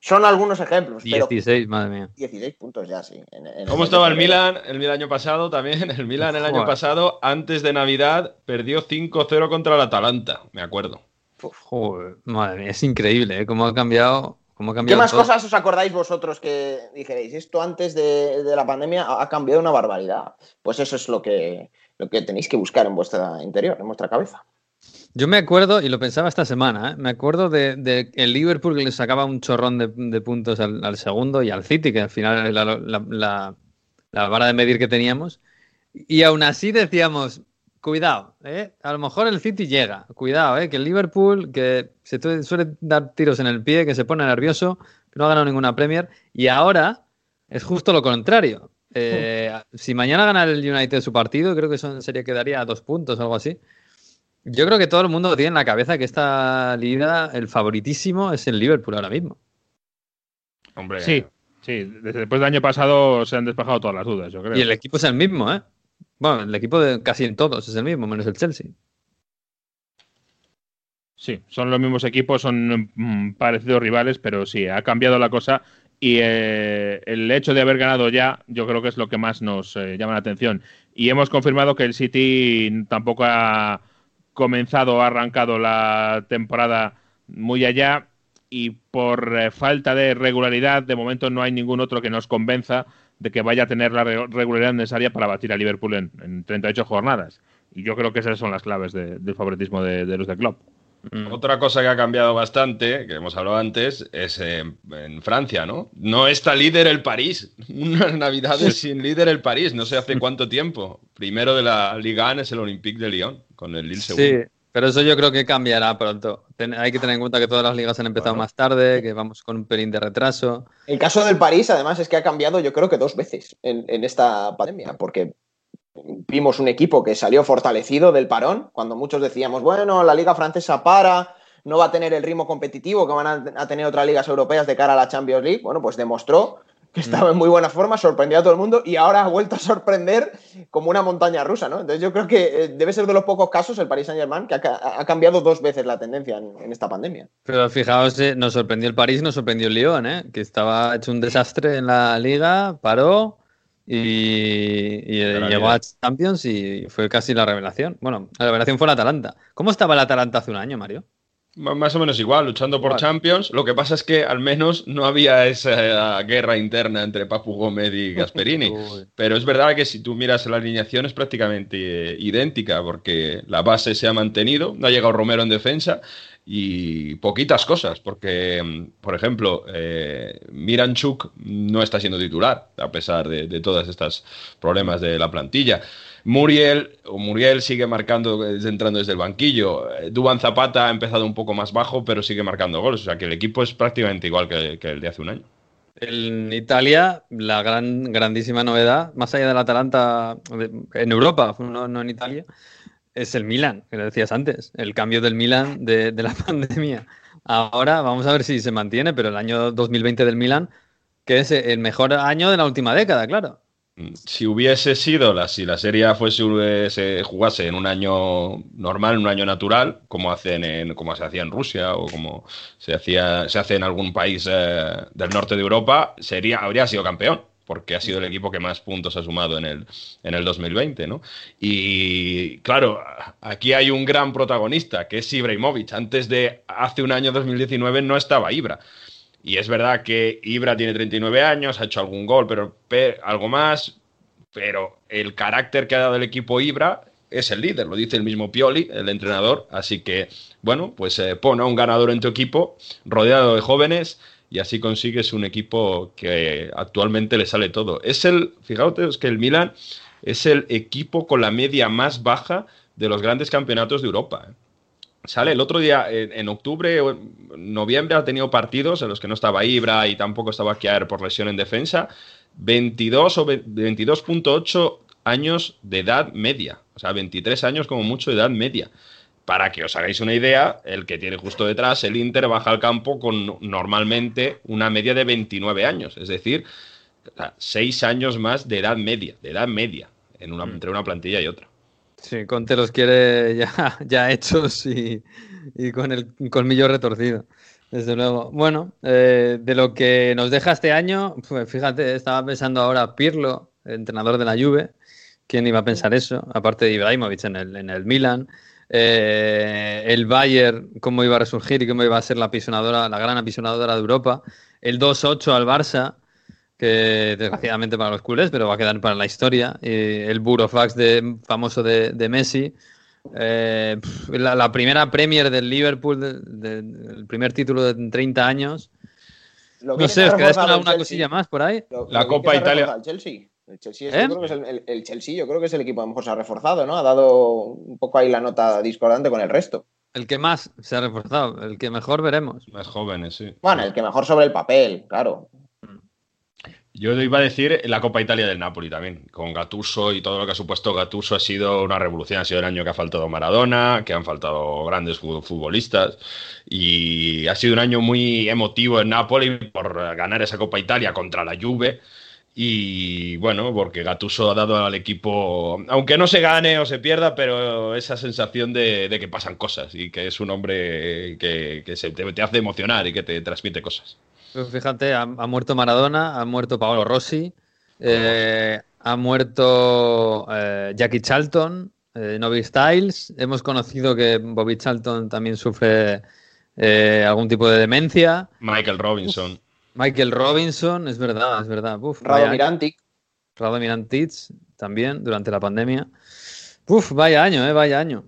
son algunos ejemplos, pero 16, madre mía. 16 puntos ya, sí. en- en ¿Cómo mes estaba el. Milan el año pasado también? El Milan el año Joder. pasado, antes de Navidad, perdió 5-0 contra el Atalanta, me acuerdo. Joder, madre mía, es increíble, ¿eh? Cómo ha cambiado. Cómo ha ¿Qué cambiado más todo. cosas os acordáis vosotros que dijerais? Esto antes de, de la pandemia ha ha cambiado una barbaridad. Pues eso es lo que, lo que tenéis que buscar en vuestra interior, en vuestra cabeza. Yo me acuerdo, y lo pensaba esta semana, ¿eh? me acuerdo de, de el Liverpool que le sacaba un chorrón de, de puntos al, al segundo y al City, que al final era la, la- la- la vara de medir que teníamos. Y aún así decíamos, cuidado, ¿eh? a lo mejor el City llega, cuidado, ¿eh? que el Liverpool, que se suele dar tiros en el pie, que se pone nervioso, que no ha ganado ninguna Premier, y ahora es justo lo contrario. Eh, si mañana gana el United su partido, creo que son, sería quedaría a dos puntos o algo así. Yo creo que todo el mundo tiene en la cabeza que esta liga, el favoritísimo es el Liverpool ahora mismo. Hombre, Sí, sí. Después del año pasado se han despejado todas las dudas, yo creo. Y el equipo es el mismo, ¿eh? Bueno, el equipo de casi en todos es el mismo, menos el Chelsea. Sí, son los mismos equipos, son mm, parecidos rivales, pero sí, ha cambiado la cosa y eh, el hecho de haber ganado ya, yo creo que es lo que más nos eh, llama la atención. Y hemos confirmado que el City tampoco ha comenzado, ha arrancado la temporada muy allá y por eh, falta de regularidad, de momento no hay ningún otro que nos convenza de que vaya a tener la re- regularidad necesaria para batir a Liverpool en, en 38 jornadas. Y yo creo que esas son las claves de- del favoritismo de, los de club. Mm. Otra cosa que ha cambiado bastante, que hemos hablado antes, es eh, en Francia, ¿no? No está líder el París. Unas navidades sin líder el París, no sé hace cuánto tiempo. Primero de la Liga 1 es el Olympique de Lyon, con el Lille segundo. Sí, pero eso yo creo que cambiará pronto. Ten- hay que tener en cuenta que todas las ligas han empezado Bueno. más tarde, que vamos con un pelín de retraso. El caso del París, además, es que ha cambiado, yo creo que dos veces en, en esta pandemia, porque vimos un equipo que salió fortalecido del parón, cuando muchos decíamos, bueno, la liga francesa para, no va a tener el ritmo competitivo que van a, tener otras ligas europeas de cara a la Champions League. Bueno, pues demostró que estaba en muy buena forma, sorprendió a todo el mundo y ahora ha vuelto a sorprender como una montaña rusa, ¿no? Entonces yo creo que eh, debe ser de los pocos casos el Paris Saint Germain que ha, ha cambiado dos veces la tendencia en, en esta pandemia. Pero fijaos, eh, nos sorprendió el París, nos sorprendió el Lyon, ¿eh? que estaba hecho un desastre en la liga, paró y, llegó a Champions y fue casi la revelación. Bueno, la revelación fue el Atalanta. ¿Cómo estaba el Atalanta hace un año, Mario? Más o menos igual, luchando por. Champions. Lo que pasa es que al menos no había esa guerra interna entre Papu Gómez y Gasperini. Pero es verdad que si tú miras la alineación es prácticamente eh, idéntica, porque la base se ha mantenido, no ha llegado Romero en defensa y poquitas cosas, porque, mm, por ejemplo, eh, Miranchuk no está siendo titular, a pesar de, de todos estos problemas de la plantilla. Muriel, o Muriel sigue marcando, eh, entrando desde el banquillo. Eh, Duban Zapata ha empezado un poco más bajo, pero sigue marcando goles. O sea que el equipo es prácticamente igual que, el de hace un año. En Italia, la gran, grandísima novedad, más allá del Atalanta en Europa, no, no en Italia, es el Milan, que lo decías antes, el cambio del Milan de, de, la pandemia. Ahora vamos a ver si se mantiene, pero el año 2020 del Milan, que es el mejor año de la última década, claro. Si hubiese sido, la, si la serie fuese, se jugase en un año normal, en un año natural, como, hacen en, como se hacía en Rusia o como se, hacía, se hace en algún país eh, del norte de Europa, sería, habría sido campeón porque ha sido el equipo que más puntos ha sumado en el, en el 2020, ¿no? Y claro, aquí hay un gran protagonista, que es Ibrahimovic. Antes de hace un año 2019 no estaba Ibra. Y es verdad que Ibra tiene 39 años, ha hecho algún gol, pero, algo más, pero el carácter que ha dado el equipo Ibra es el líder, lo dice el mismo Pioli, el entrenador, así que, bueno, pues eh, pone a un ganador en tu equipo, rodeado de jóvenes, y así consigues un equipo que actualmente le sale todo. Es el, fijaos es que el Milan es el equipo con la media más baja de los grandes campeonatos de Europa. ¿eh? Sale el otro día, en, octubre o noviembre, ha tenido partidos en los que no estaba Ibra y tampoco estaba Kiaer por lesión en defensa. 22 o 22.8 años de edad media. O sea, 23 años como mucho de edad media. Para que os hagáis una idea, el que tiene justo detrás, el Inter, baja al campo con normalmente una media de 29 años. Es decir, 6 años más de edad media, de edad media, en una, entre una plantilla y otra. Sí, Conte los quiere ya, ya hechos y, y, con el colmillo retorcido. Desde luego. Bueno, eh, de lo que nos deja este año, pues fíjate, estaba pensando ahora Pirlo, entrenador de la Juve. ¿Quién iba a pensar eso? Aparte de Ibrahimovic en el, en el Milan. Eh, el Bayern, cómo iba a resurgir y cómo iba a ser la la gran apisonadora de Europa. El 2-8 al Barça, que desgraciadamente para los culés, pero va a quedar para la historia. Y el Burofax de, famoso de, de Messi. Eh, la, la, primera Premier del Liverpool, de, de, el primer título de 30 años. Lo no sé, ¿os quedáis una, una cosilla más por ahí? Lo, la lo Copa Italia. El Chelsea. El Chelsea, es, ¿Eh? yo creo que es el, el, Chelsea, yo creo que es el equipo que mejor se ha reforzado, ¿no? Ha dado un poco ahí la nota discordante con el resto. El que más se ha reforzado, el que mejor veremos. Más jóvenes, sí. Bueno, el que mejor sobre el papel, claro. Yo iba a decir la Copa Italia del Napoli también, con Gatuso y todo lo que ha supuesto Gatuso ha sido una revolución, ha sido el año que ha faltado Maradona, que han faltado grandes futbolistas y ha sido un año muy emotivo en Napoli por ganar esa Copa Italia contra la Juve y bueno, porque Gatuso ha dado al equipo, aunque no se gane o se pierda, pero esa sensación de, que pasan cosas y que es un hombre que, que se, te, te hace emocionar y que te transmite cosas. Pues fíjate, ha, ha, muerto Maradona, ha muerto Paolo Rossi, eh, ha muerto eh, Jackie Charlton, eh, Novi Styles. Hemos conocido que Bobby Charlton también sufre eh, algún tipo de demencia. Michael Robinson. Uf, Michael Robinson, es verdad, es verdad. Uf, Rado Mirantic. Rado Mirantic también durante la pandemia. Uf, vaya año, eh, vaya año.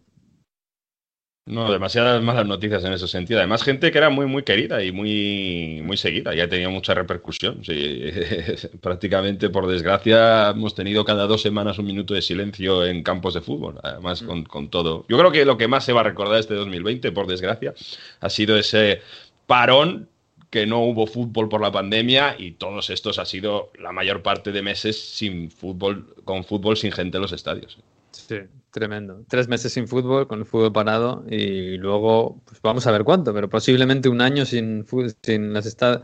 No, demasiadas malas noticias en ese sentido. Además, gente que era muy, muy querida y muy, muy seguida. Ya tenía mucha repercusión. Sí, prácticamente, por desgracia, hemos tenido cada dos semanas un minuto de silencio en campos de fútbol. Además, con, con todo. Yo creo que lo que más se va a recordar este 2020, por desgracia, ha sido ese parón que no hubo fútbol por la pandemia y todos estos ha sido la mayor parte de meses sin fútbol, con fútbol sin gente en los estadios. Sí, tremendo. Tres meses sin fútbol, con el fútbol parado y luego, pues vamos a ver cuánto, pero posiblemente un año sin, sin las estadas.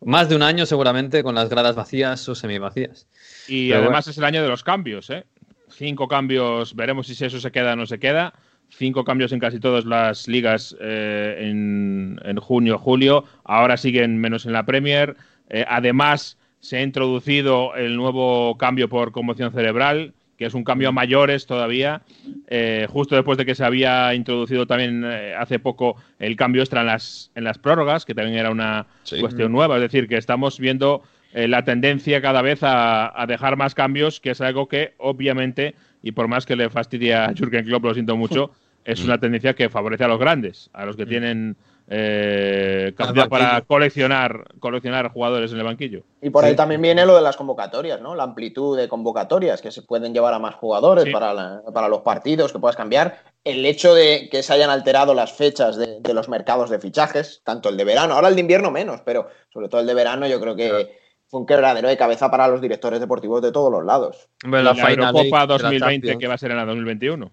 Más de un año seguramente con las gradas vacías o semivacías. Y pero además bueno. es el año de los cambios, ¿eh? Cinco cambios, veremos si eso se queda o no se queda. Cinco cambios en casi todas las ligas eh, en, en, junio, julio. Ahora siguen menos en la Premier. Eh, además, se ha introducido el nuevo cambio por conmoción cerebral que es un cambio a mayores todavía, eh, justo después de que se había introducido también eh, hace poco el cambio extra en las, en las prórrogas, que también era una sí. cuestión nueva. Es decir, que estamos viendo eh, la tendencia cada vez a, a, dejar más cambios, que es algo que obviamente, y por más que le fastidie a Jürgen Klopp, lo siento mucho, es una tendencia que favorece a los grandes, a los que tienen eh, capacidad para coleccionar, coleccionar jugadores en el banquillo. Y por ahí también viene lo de las convocatorias, ¿no? La amplitud de convocatorias que se pueden llevar a más jugadores Sí. para, la- para los partidos, que puedas cambiar. El hecho de que se hayan alterado las fechas de, de los mercados de fichajes, tanto el de verano, ahora el de invierno menos, pero sobre todo el de verano, yo creo que fue un quebradero de cabeza para los directores deportivos de todos los lados. Hombre, Y la, la Final la 2020 Champions. que va a ser en la 2021.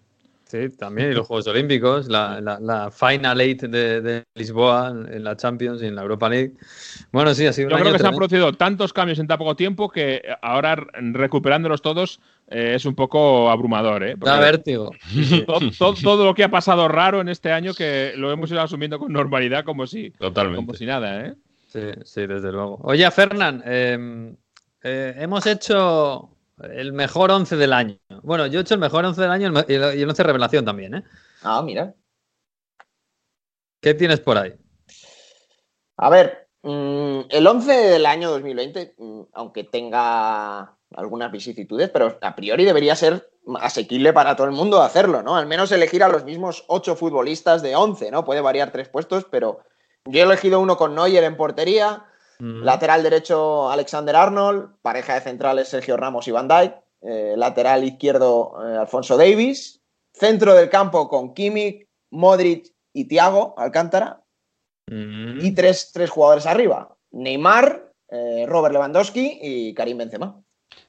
Sí, también, y los Juegos Olímpicos, la, la, la Final Eight de, de Lisboa en la Champions y en la Europa League. Bueno, sí, ha sido un Yo creo año que se han producido tantos cambios en tan poco tiempo que ahora recuperándolos todos eh, es un poco abrumador. ¿eh? Da vértigo. to- to- todo lo que ha pasado raro en este año que lo hemos ido asumiendo con normalidad como si, Totalmente. como si nada. ¿eh? Sí, sí, desde luego. Oye, Fernán, eh, eh, hemos hecho el mejor 11 del año. Bueno, yo he hecho el mejor 11 del año y el me- y el y el 11 revelación también, ¿eh? Ah, mira. ¿Qué tienes por ahí? A ver, mm, el 11 del año 2020, mm, aunque tenga algunas vicisitudes, pero a priori debería ser asequible para todo el mundo hacerlo, ¿no? Al menos elegir a los mismos ocho futbolistas de 11, ¿no? Puede variar tres puestos, pero yo he elegido uno con Neuer en portería, Mm. lateral derecho Alexander Arnold, pareja de centrales Sergio Ramos y Van Dijk, eh, lateral izquierdo eh, Alfonso Davis, centro del campo con Kimmich, Modric y Thiago Alcántara, Mm. y tres, tres jugadores arriba. Neymar, eh, Robert Lewandowski y Karim Benzema.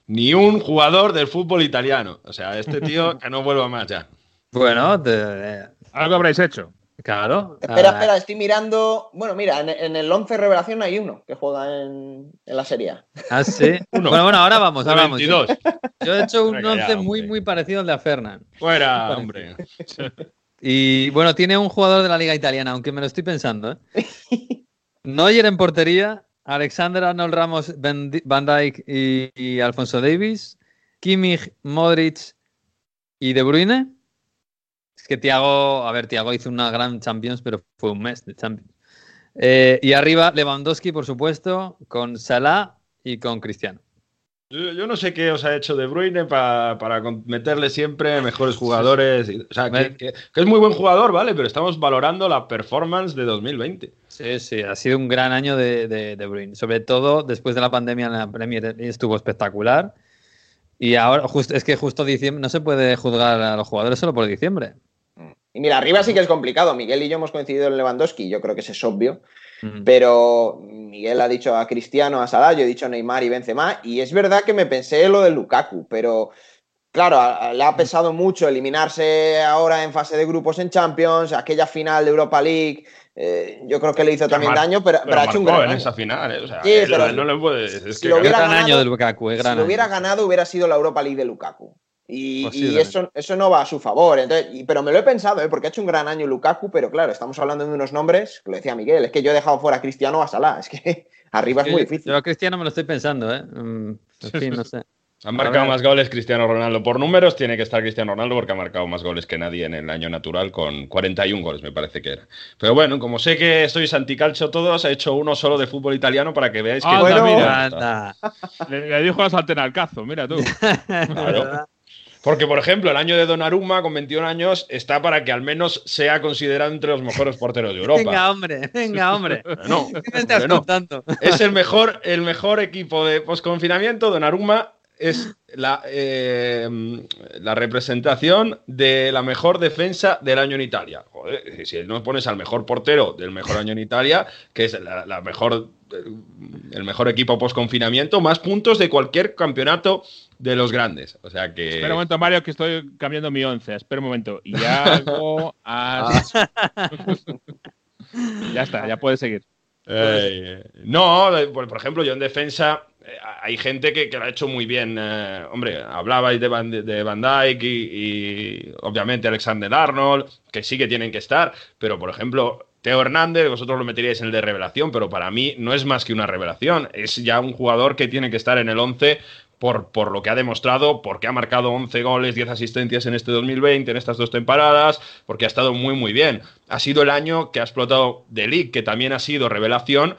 Ni un jugador del fútbol italiano. O sea, este tío que no vuelva más ya. Bueno, te- Algo habréis hecho. Claro. Espera, espera, estoy mirando. Bueno, mira, en, en el 11 revelación hay uno que juega en, en la Serie A. Ah, sí. Bueno, bueno, ahora vamos, ahora vamos. 22. Yo he hecho un Venga, ya, 11 muy, muy parecido al de a Fernán. Fuera, hombre. Y bueno, tiene un jugador de la liga italiana, aunque me lo estoy pensando. ¿eh? Neuer en portería, Alexander Arnold Ramos, Van Dijk y, y Alfonso Davis, Kimmich, Modric y De Bruyne. Es que Thiago, a ver, Thiago hizo una gran Champions, pero fue un mes de Champions. Eh, y arriba Lewandowski, por supuesto, con Salah y con Cristiano. Yo, yo no sé qué os ha hecho De Bruyne pa- para meterle siempre mejores jugadores. o sea, que, que- que es muy buen jugador, ¿vale? Pero estamos valorando la performance de 2020. Sí, sí, ha sido un gran año de, de, de Bruyne. Sobre todo después de la pandemia en la Premier estuvo espectacular. Y ahora, just- es que justo diciembre, no se puede juzgar a los jugadores solo por diciembre. Y mira, arriba sí que es complicado. Miguel y yo hemos coincidido en Lewandowski, yo creo que ese es obvio. Pero Miguel ha dicho a Cristiano, a Salah, yo he dicho Neymar y Benzema. Y es verdad que me pensé lo de Lukaku, pero claro, a- a- le ha pesado mucho eliminarse ahora en fase de grupos en Champions, aquella final de Europa League. eh, yo creo que le hizo también daño, pero, pero ha hecho un gran en año. esa final, ¿eh? O sea, Sí, pero- no, le puedes. Es si que lo Qué hubiera gran ganado- año de Lukaku, eh, Si lo hubiera ganado, hubiera sido la Europa League de Lukaku. Y, y Posiblemente. eso, eso no va a su favor. Entonces, y- pero me lo he pensado, ¿eh? porque ha hecho un gran año Lukaku, pero claro, estamos hablando de unos nombres, que lo decía Miguel, es que yo he dejado fuera a Cristiano a Salah, es que arriba es muy Yo- difícil. Yo a Cristiano me lo estoy pensando, ¿eh? Mm, En fin, no sé. Ha marcado más goles Cristiano Ronaldo. Por números tiene que estar Cristiano Ronaldo porque ha marcado más goles que nadie en el año natural con 41 goles, me parece que era. Pero bueno, como sé que sois anticalcio todos, he hecho uno solo de fútbol italiano para que veáis que... Anda, Bueno. mira. Anda. Le, le dijo a Salten al cazo, mira tú. Claro. Porque, por ejemplo, el año de Donnarumma con 21 años está para que al menos sea considerado entre los mejores porteros de Europa. Venga, hombre, venga, hombre. No, ¿Qué me estás hombre, no. Es el mejor, el mejor equipo de posconfinamiento. Donnarumma es la, eh, la representación de la mejor defensa del año en Italia. Joder, si no pones al mejor portero del mejor año en Italia, que es la, la mejor, el mejor equipo posconfinamiento, más puntos de cualquier campeonato de los grandes. O sea que. Espera un momento, Mario, que estoy cambiando mi once. Espera un momento. Iago, As... ya está, ya puedes seguir. Eh, no, por, ejemplo, yo en defensa eh, hay gente que, que lo ha hecho muy bien. eh, hombre, hablabais de Van, de Van y, y, obviamente Alexander Arnold, que sí que tienen que estar, pero por ejemplo, Teo Hernández, vosotros lo meteríais en el de revelación, pero para mí no es más que una revelación. Es ya un jugador que tiene que estar en el 11 por, por lo que ha demostrado, porque ha marcado 11 goles, 10 asistencias en este 2020, en estas dos temporadas, porque ha estado muy, muy bien. Ha sido el año que ha explotado The League, que también ha sido revelación,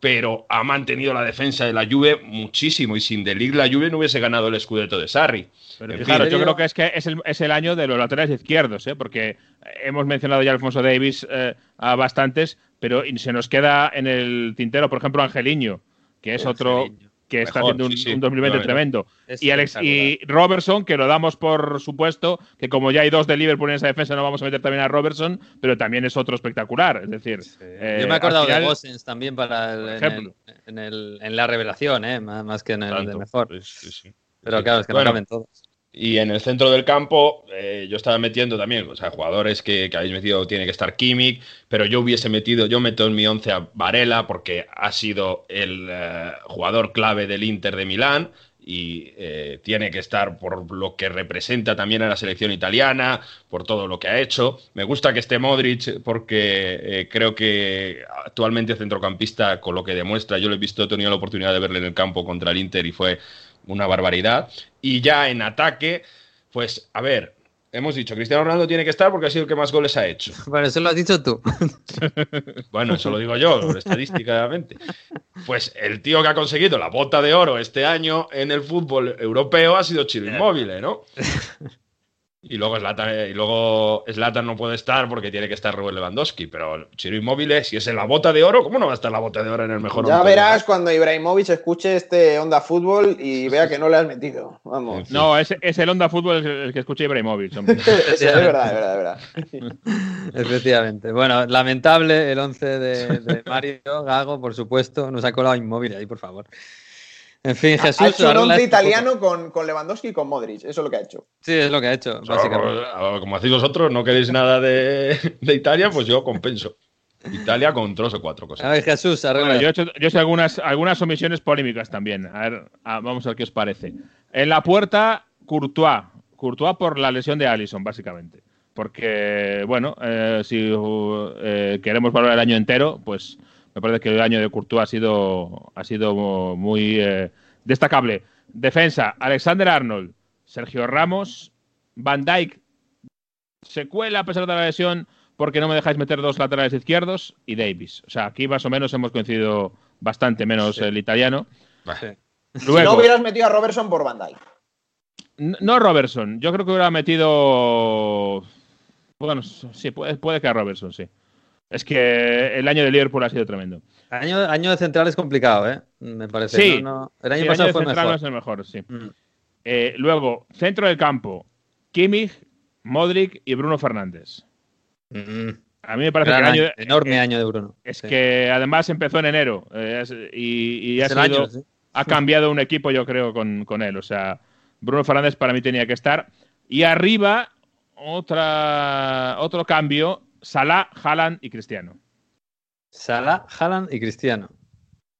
pero ha mantenido la defensa de la Juve muchísimo y sin De Ligt la Juve no hubiese ganado el Scudetto de Sarri. Pero En fin, fijaros, yo creo que es que es el, es el año de los laterales izquierdos, ¿eh? porque hemos mencionado ya a Alfonso Davis eh, a bastantes, pero se nos queda en el tintero, por ejemplo, Angeliño, que es otro Que está haciendo un, sí, sí, un 2020 claramente. tremendo. Y, Alex, y Robertson, que lo damos por supuesto, que como ya hay dos de Liverpool en esa defensa, no vamos a meter también a Robertson, pero también es otro espectacular. Es decir, eh, Yo me he acordado final- de Gosens también para el- en, el- en el- en la revelación, ¿eh? más, más que en el de mejor. Sí, sí, sí. Pero Sí. claro, es que Bueno, no caben todos. Y en el centro del campo, eh, yo estaba metiendo también, o sea, jugadores que, que habéis metido, tiene que estar Kimmich, pero yo hubiese metido, yo meto en mi once a Varela porque ha sido el eh, jugador clave del Inter de Milán y eh, tiene que estar por lo que representa también a la selección italiana, por todo lo que ha hecho. Me gusta que esté Modric porque eh, creo que actualmente centrocampista, con lo que demuestra, yo lo he visto, he tenido la oportunidad de verle en el campo contra el Inter y fue una barbaridad. Y ya en ataque, pues a ver, hemos dicho, Cristiano Ronaldo tiene que estar porque ha sido el que más goles ha hecho. Bueno, eso lo has dicho tú. Bueno, eso lo digo yo, estadísticamente. Pues el tío que ha conseguido la bota de oro este año en el fútbol europeo ha sido Chiro Inmóvil, ¿no? Y luego Zlatan, y luego Zlatan no puede estar porque tiene que estar Robert Lewandowski, pero Chiro Inmóvil, si es en la bota de oro, ¿cómo no va a estar la bota de oro en el mejor Ya verás cuando Ibrahimovic escuche este Onda Fútbol y vea que no le has metido. Vamos. No, es, es el Onda Fútbol el, el que escucha Ibrahimovic. es verdad, es verdad, es verdad. Efectivamente. Bueno, lamentable el 11 de, de Mario Gago, por supuesto. Nos ha colado inmóvil ahí, por favor. En fin, Jesús. ha hecho un italiano con, con Lewandowski y con Modric. Eso es lo que ha hecho. Sí, es lo que ha hecho, básicamente. Como, como hacéis vosotros, no queréis nada de, de Italia, pues yo compenso. Italia con tres o cuatro A cosas. ver, Jesús, arregla. Bueno, yo he hecho, yo he hecho algunas, algunas omisiones polémicas también. A ver, a- vamos a ver qué os parece. En la puerta, Courtois. Courtois por la lesión de Allison, básicamente. Porque, bueno, eh, si uh, eh, queremos valorar el año entero, pues me parece que el año de Courtois ha sido, ha sido muy eh, destacable. Defensa, Alexander Arnold, Sergio Ramos, Van Dijk se cuela a pesar de la lesión porque no me dejáis meter dos laterales izquierdos y Davis. O sea, aquí más o menos hemos coincidido bastante, menos Sí. el italiano. Sí. Si Luego, no hubieras metido a Robertson por Van Dijk. no Robertson, yo creo que hubiera metido. Bueno, sí, puede, puede que a Robertson, sí. Es que el año de Liverpool ha sido tremendo. Año, año de central es complicado, ¿eh? Me parece. Sí. No, no. El año Sí, pasado de fue central mejor. no es el mejor, sí. Mm. Eh, luego, centro del campo, Kimmich, Modric y Bruno Fernández. Mm. A mí me parece Gran que el año, año, enorme eh, año de Bruno. Es Sí. que además empezó en enero eh, y, y ha, el sido- año, sí. ha cambiado un equipo, yo creo, con, con él. O sea, Bruno Fernández para mí tenía que estar. Y arriba, otra, otro cambio, Salah, Haaland y Cristiano. Salah, Haaland y Cristiano.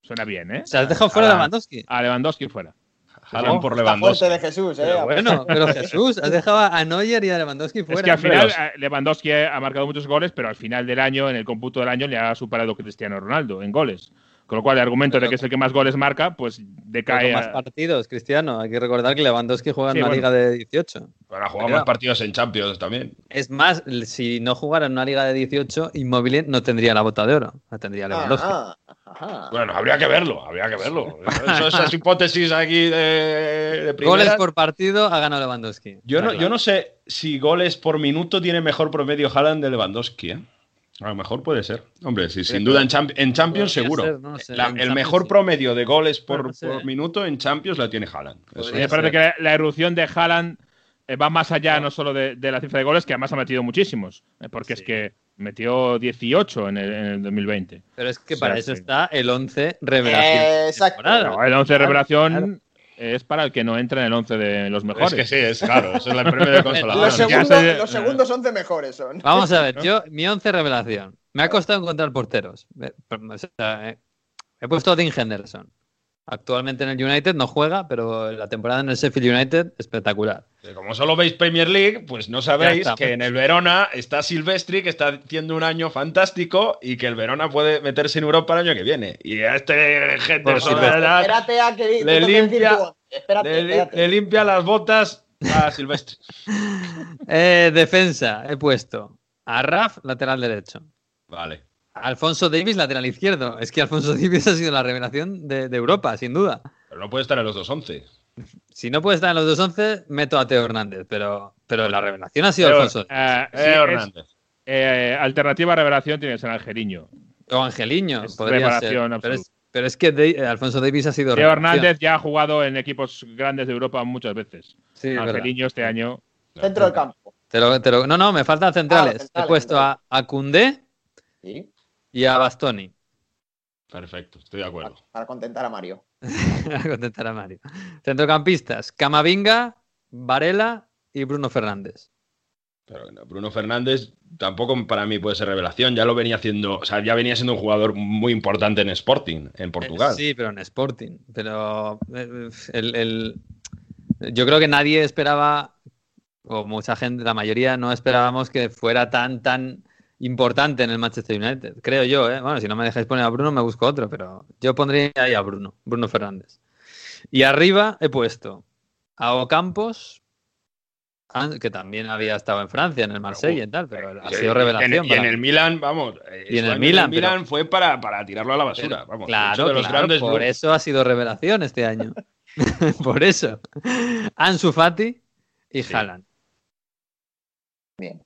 Suena bien, ¿eh? O sea, has dejado fuera a. Lewandowski. A Lewandowski fuera. Haaland por Esta Lewandowski. de Jesús, ¿eh? Pero bueno, pero Jesús, has dejado a Neuer y a Lewandowski fuera. es que al final eh, Lewandowski ha marcado muchos goles, pero al final del año, en el cómputo del año, le ha superado Cristiano Ronaldo en goles. Con lo cual, el argumento de que es el que más goles marca, pues decae. más a- partidos, Cristiano. Hay que recordar que Lewandowski juega en Sí, una bueno. liga de 18. Ahora jugamos Pero- más partidos en Champions también. Es más, si no jugara en una liga de 18, Inmóvil no tendría la bota de oro. La tendría Lewandowski. Ajá, ajá. Bueno, habría que verlo, habría que verlo. Eso, esas hipótesis aquí de, de Goles primeras. por partido ha ganado Lewandowski. Yo no, yo no sé si goles por minuto tiene mejor promedio Haaland de Lewandowski, ¿eh? A lo mejor puede ser. Hombre, sí, sin duda en, Champ- en Champions Podría seguro. ser, no sé, La- en el Champions mejor sí. promedio de goles por, Bueno, no sé. por minuto en Champions la tiene Haaland. Me es. parece ser. que la, la erupción de Haaland eh, va más allá no solo de, de la cifra de goles, que además ha metido muchísimos, eh, porque es que metió 18 en el, en el 2020. Pero es que O sea, para eso sí. está el 11 revelación. Eh, exacto. No, el 11 de Claro, revelación es para el que no entra en el 11 de los mejores. Es que sí, es claro. Eso es el premio de consolador. Los, segundos, los segundos 11 mejores son. Vamos a ver, yo, mi 11 revelación. Me ha costado encontrar porteros. O sea, eh, He puesto a Dean Henderson. Actualmente en el United no juega, pero la temporada en el Sheffield United espectacular. Como solo veis Premier League, pues no sabéis que en el Verona está Silvestri, que está haciendo un año fantástico y que el Verona puede meterse en Europa el año que viene. Y a este gente le da- Espérate a que le limpia- le, espérate. le limpia las botas a Silvestri. Eh, defensa, he puesto a Raf, lateral derecho. Vale. Alfonso Davis, lateral izquierdo. Es que Alfonso Davis ha sido la revelación de, de Europa, sin duda. Pero no puede estar en los dos once. Si no puede estar en los dos once, meto a Teo Hernández, pero, pero la revelación ha sido Alfonso. eh, sí, Eh, es- Hernández. eh, alternativa a revelación tiene que ser Angeliño. O Angeliño, Es podría ser. Pero es, absoluta. pero es que de- Alfonso Davis ha sido Teo. Hernández ya ha jugado en equipos grandes de Europa muchas veces. Sí. Angeliño este año. Centro del campo. Te lo- te lo- no, no, me faltan centrales. Ah, centrales, He puesto a, a Sí, y a Bastoni. Perfecto, estoy de acuerdo. para contentar a Mario. a contentar a Mario. Centrocampistas: Camavinga, Varela y Bruno Fernández. Pero bueno, Bruno Fernández tampoco para mí puede ser revelación. Ya lo venía haciendo, o sea, ya venía siendo un jugador muy importante en Sporting, en Portugal. Eh, sí, pero en Sporting. Pero eh, el- el- yo creo que nadie esperaba, o mucha gente, la mayoría no esperábamos que fuera tan, tan importante en el Manchester United. Creo yo, ¿eh? Bueno, si no me dejáis poner a Bruno, me busco otro, pero yo pondría ahí a Bruno, Bruno Fernández. Y arriba he puesto a Ocampos, ah, que también había estado en Francia, en el Marsella y tal, pero ha Y- sido y- revelación. Y en, y en el Milan, vamos. eh, Y en el Milan, pero- Milan fue para, para tirarlo a la basura. Pero- vamos, claro, de los claro, grandes por eso ha sido revelación este año. por eso. Ansu Fati y Sí. Haaland. Bien.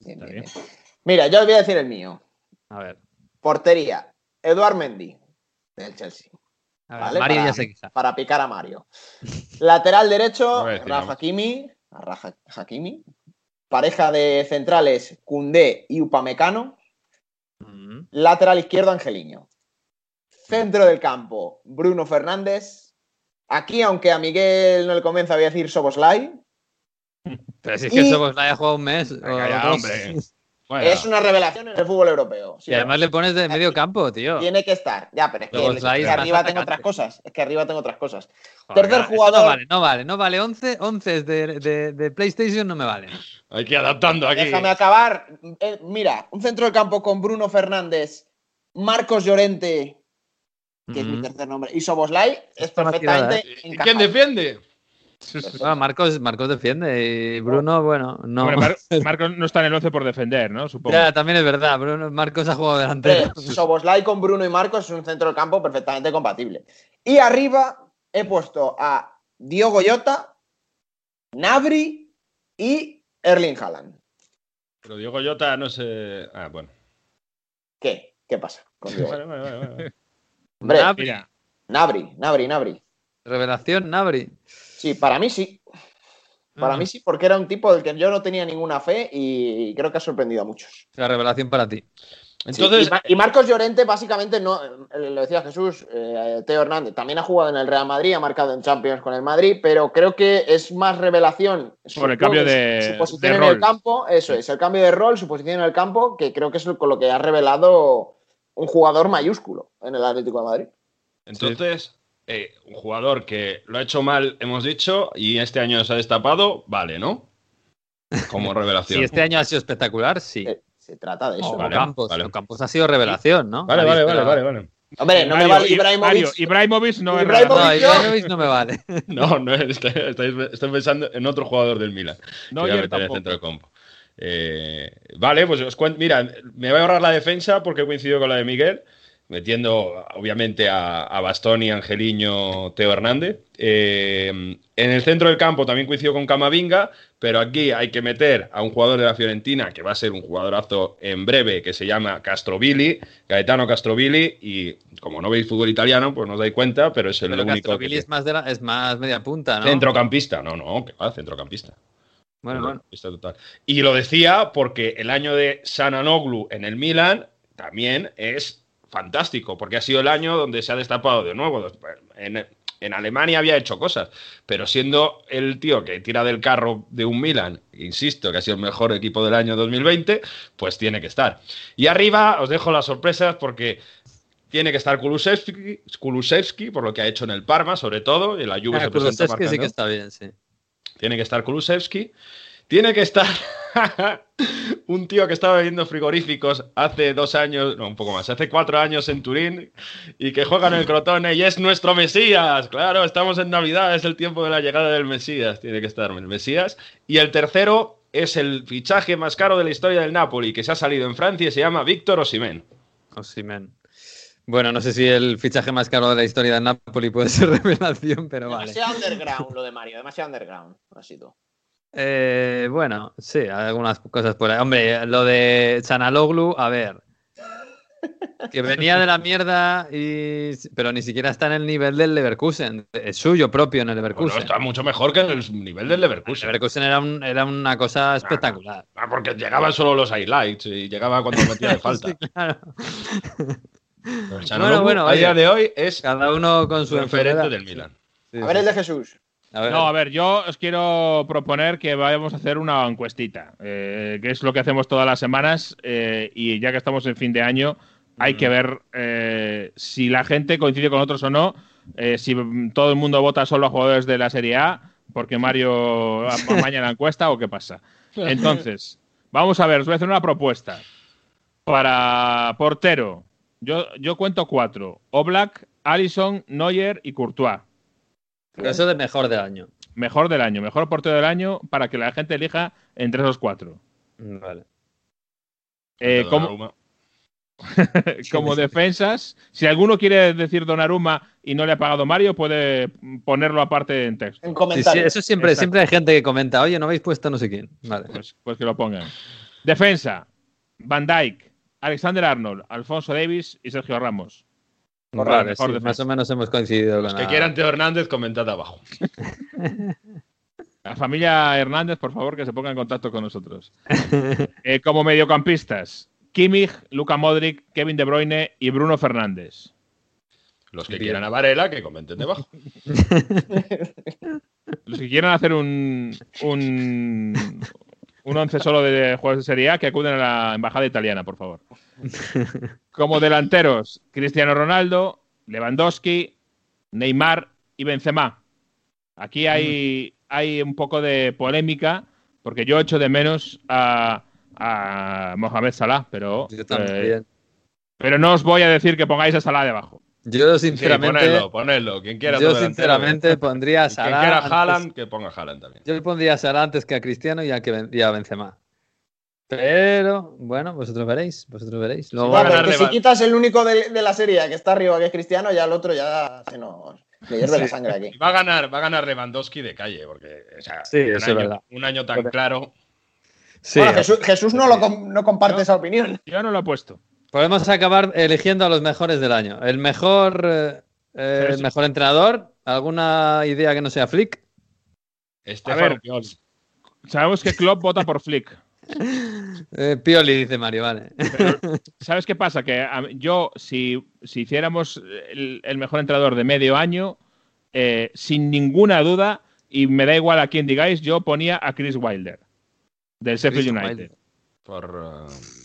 Bien, Está bien, bien. Mira, yo os voy a decir el mío. A ver. Portería. Eduard Mendy, del Chelsea. A ver, ¿vale? Mario para, ya se queja. para picar a Mario. Lateral derecho, Rafa. Hakimi. Rafa Hakimi. Pareja de centrales, Cundé y Upamecano. Mm. Lateral izquierdo, Angeliño. Centro del campo, Bruno Fernández. Aquí, aunque a Miguel no le convenza, voy a decir Soboslai. Pero si es Y- que Soboslai ha jugado un mes. Venga, ya, hombre. Bueno, Es una revelación en el fútbol europeo. Y además le pones de medio campo, tío. Tiene que estar. Ya, pero es que, es arriba tengo otras cosas. Es que arriba tengo otras cosas. Joder, tercer jugador- No vale, no vale, no vale. 11, 11 de, de, de PlayStation no me valen. hay que ir adaptando aquí. Déjame acabar. Eh, mira, un centro del campo con Bruno Fernández, Marcos Llorente, que es mi tercer nombre, y Soboslai, es perfectamente ¿Y encajado. quién defiende? Bueno, Marcos, Marcos defiende y Bruno, bueno, no. Mar- Marcos no está en el 11 por defender, ¿no? Supongo. Ya, también es verdad. Bruno, Marcos ha jugado delantero. Hombre, Soboslai con Bruno y Marcos es un centro del campo perfectamente compatible. Y arriba he puesto a Diogo Jota, Nabri y Erling Haaland. Pero Diego Jota no sé. Ah, bueno. ¿Qué? ¿Qué pasa? con Diogo? Vale, vale, vale, vale. Hombre, Nabri, Nabri, Nabri. Revelación, Nabri. Sí, para mí sí. Para Ah. mí sí, porque era un tipo del que yo no tenía ninguna fe y creo que ha sorprendido a muchos. La revelación para ti. Entonces, Sí, y, Ma- y Marcos Llorente, básicamente, no, eh, lo decía Jesús, eh, Teo Hernández, también ha jugado en el Real Madrid, ha marcado en Champions con el Madrid, pero creo que es más revelación. Por el cambio de- Su posición de en el campo, eso es, el cambio de rol, su posición en el campo, que creo que es con lo que ha revelado un jugador mayúsculo en el Atlético de Madrid. entonces eh, un jugador que lo ha hecho mal, hemos dicho, y este año se ha destapado, vale, ¿no? Como revelación. Si este año ha sido espectacular, sí. Eh, Se trata de eso. O vale, Campos. vale. Campos ha sido revelación, ¿no? Vale, vale, vale, vale, vale. Hombre, no me vale Ibrahimovic. Ibrahimovic no Ibrahimovic- No. Ibrahimovic no me vale. No, no, estáis- estoy pensando en otro jugador del Milan. No, yo el tampoco. centro del campo. Eh, vale, pues os cuento. Mira, me voy a ahorrar la defensa porque he coincidido con la de Miguel, metiendo obviamente a, a Bastoni, Angeliño, Teo Hernández. Eh, en el centro del campo también coincido con Camavinga, pero aquí hay que meter a un jugador de la Fiorentina que va a ser un jugadorazo en breve, que se llama Castrovilli, Gaetano Castrovilli, y como no veis fútbol italiano, pues no os dais cuenta, pero es el Pero único Castrovilli que- es más, de la- es más media punta, ¿no? Centrocampista, no, no, que va, centrocampista. Bueno, bueno. Total. Y lo decía porque el año de Sananoglu en el Milan también es fantástico, porque ha sido el año donde se ha destapado de nuevo. En, en Alemania había hecho cosas, pero siendo el tío que tira del carro de un Milan, insisto, que ha sido el mejor equipo del año 2020, pues tiene que estar. Y arriba os dejo las sorpresas porque tiene que estar Kulusevski, Kulusevski, por lo que ha hecho en el Parma, sobre todo, y la Juve Ah, se presenta Kulusevski sí que está bien, sí. Tiene que estar Kulusevski. Tiene que estar un tío que estaba bebiendo frigoríficos hace dos años, no, un poco más, hace cuatro años en Turín y que juega en el Crotone y es nuestro Mesías. Claro, estamos en Navidad, es el tiempo de la llegada del Mesías. Tiene que estar el Mesías. Y el tercero es el fichaje más caro de la historia del Napoli, que se ha salido en Francia y se llama Víctor Osimén. Osimhen. Bueno, no sé si el fichaje más caro de la historia de Napoli puede ser revelación, pero vale. Demasiado underground lo de Mario, demasiado underground ha sido. Eh, bueno, sí, algunas cosas por ahí. Hombre, lo de Chanaloglu, a ver. Que venía de la mierda, y... pero ni siquiera está en el nivel del Leverkusen. Es suyo propio en el Bueno, Leverkusen. está mucho mejor que el nivel del el Leverkusen. Leverkusen era, un- era una cosa espectacular. Ah, porque llegaban solo los highlights y llegaba cuando metía de falta. Sí, claro. El Chanaloglu, bueno, a día de hoy es Cada uno con su referente enfermedad. del Milan. Sí, A ver el de Jesús. A ver. No, a ver, yo os quiero proponer que vayamos a hacer una encuestita, eh, que es lo que hacemos todas las semanas eh, y ya que estamos en fin de año, hay que ver eh, si la gente coincide con otros o no, si mm, todo el mundo vota solo a jugadores de la Serie A, porque Mario amaña la encuesta o qué pasa. Entonces, vamos a ver, os voy a hacer una propuesta. Para portero, yo, yo cuento cuatro. Oblak, Allison, Neuer y Courtois. Pero eso de mejor del año. Mejor del año, mejor portero del año para que la gente elija entre esos cuatro. Vale. Eh, como, defensas, si alguno quiere decir Donnarumma y no le ha pagado Mario, puede ponerlo aparte en texto. En Sí, comentarios. sí, eso siempre, Exacto. siempre hay gente que comenta, oye, no habéis puesto no sé quién. Vale. Pues, pues que lo pongan. Defensa, Van Dyke, Alexander Arnold, Alfonso Davis y Sergio Ramos. Vale, sí, más o menos hemos coincidido Los con que la- quieran Teo Hernández, comentad abajo. La familia Hernández, por favor, que se ponga en contacto con nosotros. Eh, como mediocampistas, Kimmich, Luka Modric, Kevin De Bruyne y Bruno Fernández. Los que Bien. quieran a Varela, que comenten debajo. Los que quieran hacer un, un, un once solo de juegos de Serie A, que acuden a la embajada italiana, por favor. Como delanteros, Cristiano Ronaldo, Lewandowski, Neymar y Benzema. Aquí hay, hay un poco de polémica, porque yo echo de menos a, a Mohamed Salah, pero, Yo eh, pero no os voy a decir que pongáis a Salah debajo. Yo, Sí, sinceramente, ponedlo, ponedlo. Quien quiera yo delantero, sinceramente pondría a y Quien Salah. quiera antes- Haaland, que ponga Haaland también. Yo pondría a Salah antes que a Cristiano y a, que, y a Benzema. Pero, bueno, vosotros veréis, vosotros veréis. Luego que si quitas el único de, de la serie que está arriba, que es Cristiano, ya el otro ya se nos le hierve la sangre aquí. Y va a ganar, va a ganar Lewandowski de calle, porque o sea, Sí, un, eso es año, verdad. un año tan claro. sí, Bueno, Jesús, Jesús no, lo no comparte esa opinión. Yo no lo he puesto. Podemos acabar eligiendo a los mejores del año. El mejor, eh, eh, Pero el sí. mejor entrenador. ¿Alguna idea que no sea Flick? Ver. Pioli. Sabemos que Klopp vota por Flick. Eh, Pioli, dice Mario, vale. ¿Sabes qué pasa? Que a yo, si, si hiciéramos el, el mejor entrenador de medio año, eh, sin ninguna duda, y me da igual a quién digáis, yo ponía a Chris Wilder, del Sheffield United. Wilder. Por, uh,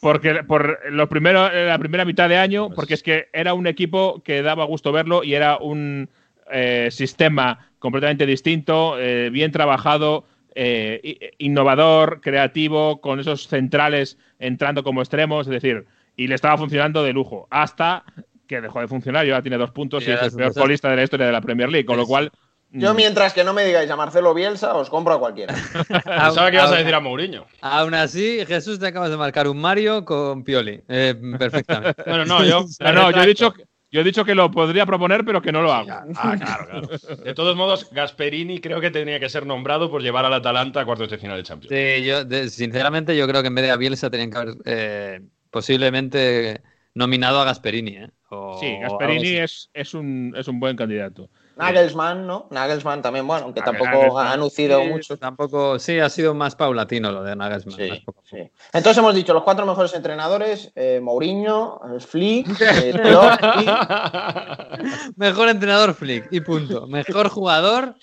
Porque por los primeros, la primera mitad de año, Pues- porque es que era un equipo que daba gusto verlo y era un eh, sistema completamente distinto, eh, bien trabajado, eh, i- innovador, creativo, con esos centrales entrando como extremos, es decir, y le estaba funcionando de lujo, hasta que dejó de funcionar y ahora tiene dos puntos y es el peor colista de la historia de la Premier League, con lo cual... Yo, mm, mientras que no me digáis a Marcelo Bielsa, os compro a cualquiera. pensaba que ibas a decir a Mourinho. Aún así, Jesús, te acabas de marcar un Mario con Pioli. Eh, perfectamente. Bueno, no, yo. No, no, yo he dicho, yo he dicho que lo podría proponer, pero que no lo hago. Ah, claro, claro. De todos modos, Gasperini creo que tenía que ser nombrado por llevar al Atalanta a cuartos de final de Champions. Sí, yo, de- sinceramente, yo creo que en vez de a Bielsa tenían que haber eh, posiblemente nominado a Gasperini. ¿eh? O Sí, Gasperini es, es, un, es un buen candidato. Nagelsmann, ¿no? Nagelsmann también, bueno, aunque tampoco Nagelsmann. ha lucido Sí, mucho. Tampoco, sí, ha sido más paulatino lo de Nagelsmann. Sí, sí. Entonces hemos dicho los cuatro mejores entrenadores: eh, Mourinho, Flick, eh, Klopp y- Mejor entrenador Flick y punto. Mejor jugador,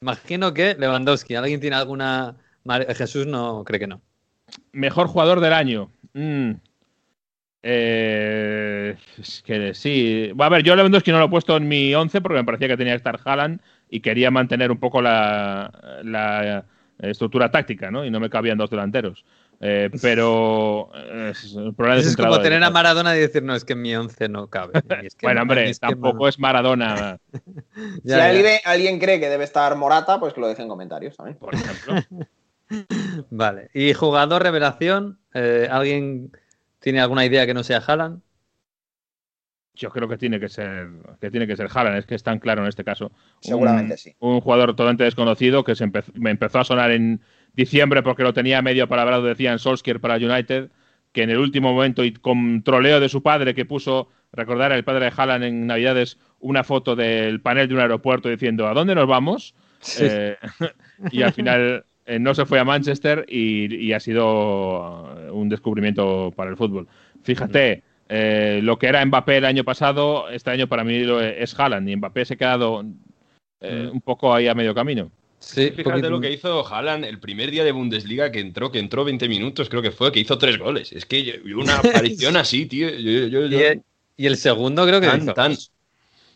imagino que Lewandowski. ¿Alguien tiene alguna? Jesús no cree que no. Mejor jugador del año. Mm. Eh, es que sí. Bueno, a ver, yo Lewandowski no lo he puesto en mi 11 porque me parecía que tenía que estar Haaland y quería mantener un poco la, la estructura táctica, ¿no? Y no me cabían dos delanteros. Eh, pero eh, el problema Eso es como tener a Maradona y decir, no, es que en mi once no cabe. Es que Bueno, no, hombre, tampoco es Maradona, si Ya, ya. alguien, alguien cree que debe estar Morata, pues que lo deje en comentarios también. por ejemplo. Vale. Y jugador revelación, eh, ¿alguien tiene alguna idea que no sea Haaland? yo creo que tiene que ser que tiene que ser Haaland, es que es tan claro en este caso. Seguramente un, sí. Un jugador totalmente desconocido que se empezó, me empezó a sonar en diciembre porque lo tenía medio palabrado, decían Solskjaer para United, que en el último momento y con troleo de su padre que puso, recordar el padre de Haaland en Navidades, una foto del panel de un aeropuerto diciendo ¿a dónde nos vamos? Eh, y al final eh, no se fue a Manchester y, y, ha sido un descubrimiento para el fútbol. Fíjate, eh, lo que era Mbappé el año pasado, este año para mí lo es Haaland y Mbappé se ha quedado eh, un poco ahí a medio camino. Sí, fíjate lo que hizo Haaland el primer día de Bundesliga que entró, que entró 20 minutos, creo que fue, que hizo tres goles. Es que una aparición así, tío. Yo, yo, y, el, y, el, segundo creo que tan, hizo. Tan.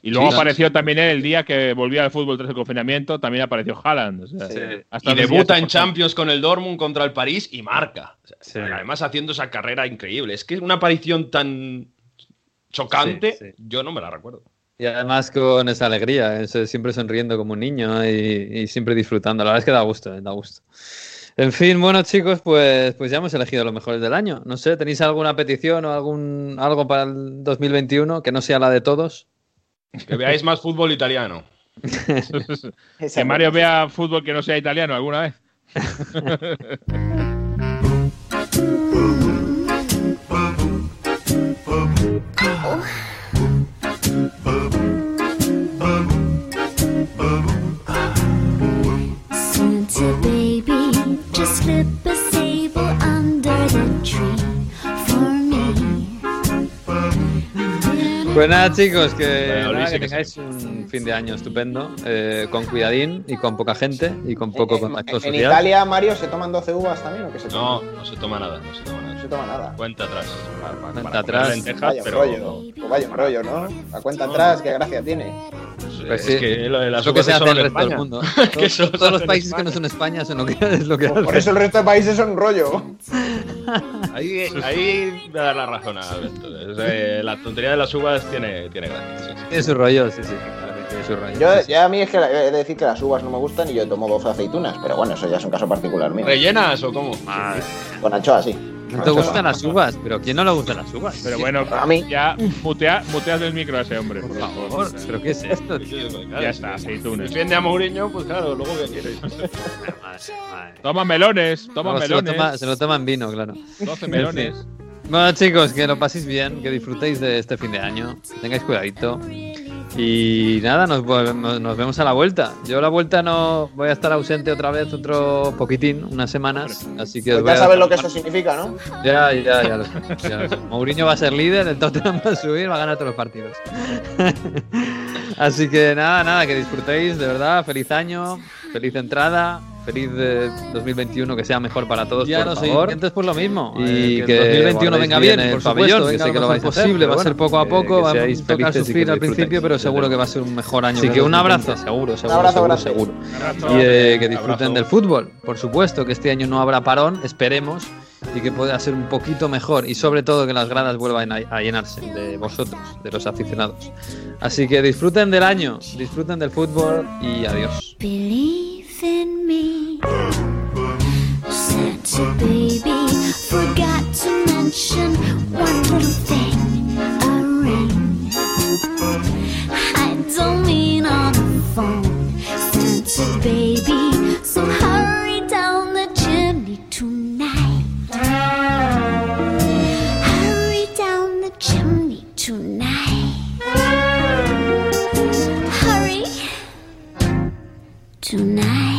Y luego sí, apareció sí. también el día que volvía al fútbol tras el confinamiento, también apareció Haaland. O sea, sí. y debuta en Champions con el Dortmund contra el París y marca. O sea, además haciendo esa carrera increíble. Es que una aparición tan chocante, yo no me la recuerdo. Y además con esa alegría, eso, siempre sonriendo como un niño y, y, siempre disfrutando. La verdad es que da gusto, eh, da gusto. En fin, bueno chicos, pues, pues ya hemos elegido los mejores del año. No sé, ¿tenéis alguna petición o algún algo para el 2021 que no sea la de todos? Que veáis más fútbol italiano. que Mario vea fútbol que no sea italiano alguna vez. Santa Pues nada, chicos, que, nada, que tengáis un fin de año estupendo, eh, con cuidadín y con poca gente y con poco en, contacto en, social. ¿En Italia, Mario, se toman 12 uvas también o qué se No, toma? no se toma nada, no se toma nada. No se toma nada. Cuenta atrás. Para, para, Cuenta para atrás. lentejas, Vaya pero rollo. Pues vaya rollo, ¿no? La cuenta atrás, qué gracia tiene. Pues es sí, que lo de las es lo que uvas se es hace en el resto del mundo. que Todos, solo todos los países que no son España son lo que, es lo que hacen. Por eso el resto de países son un rollo. Ahí, ahí voy a dar la razón a Alberto. Es, eh, la tontería de las uvas tiene, tiene gracia. sí, sí. Tiene su rollo, sí, sí. claro que tiene su rollo. Yo, sí, ya a mí es que la- he de decir que las uvas no me gustan y yo tomo 12 aceitunas, pero bueno, eso ya es un caso particular mío. ¿Rellenas o cómo? Con anchoa, sí. No te gustan las uvas, pero ¿quién no le gustan las uvas? Pero bueno, A mí. ya mutea, muteas el micro a ese hombre. Por favor, ¿pero qué es esto? tío? Ya está, aceitunas. Defiende a Mourinho, pues claro, luego qué quieres. Madre, madre. Toma melones, toma Luego se, lo melones. toma, se lo toma en vino, claro. 12 melones. Bueno, chicos, que lo paséis bien, que disfrutéis de este fin de año, que tengáis cuidadito. Y nada, nos, volvemos- nos vemos a la vuelta. Yo a la vuelta no voy a estar ausente otra vez, otro poquitín, unas semanas. Así que Pues ya a- sabes lo que eso significa, ¿no? Ya, ya, ya lo sé. ya lo sé. Mourinho va a ser líder, el Tottenham va a subir, va a ganar todos los partidos. Así que nada, nada, que disfrutéis, de verdad. Feliz año, feliz entrada, feliz eh, 2021, que sea mejor para todos, Ya por los favor. oyentes, pues lo mismo. Y Eh, que, el 2021 venga bien, el por pabellón, supuesto, que sé que lo vais a hacer, posible, pero va a ser poco a que- poco, que va a tocar que sufrir al principio, pero seguro que va a ser un mejor año. Así que que un 2020. abrazo, seguro, seguro, abrazo seguro, seguro. Y eh, que disfruten Abrazo. del fútbol, por supuesto, que este año no habrá parón, esperemos, y que pueda ser un poquito mejor, y sobre todo que las gradas vuelvan a, a llenarse de vosotros, de los aficionados. Así que disfruten del año, disfruten del fútbol y adiós. Believe in me. Santa baby forgot to mention one little thing a ring. I don't mean on the phone, Santa baby. So hurry down the chimney tonight. Hurry down the chimney tonight. Hurry tonight.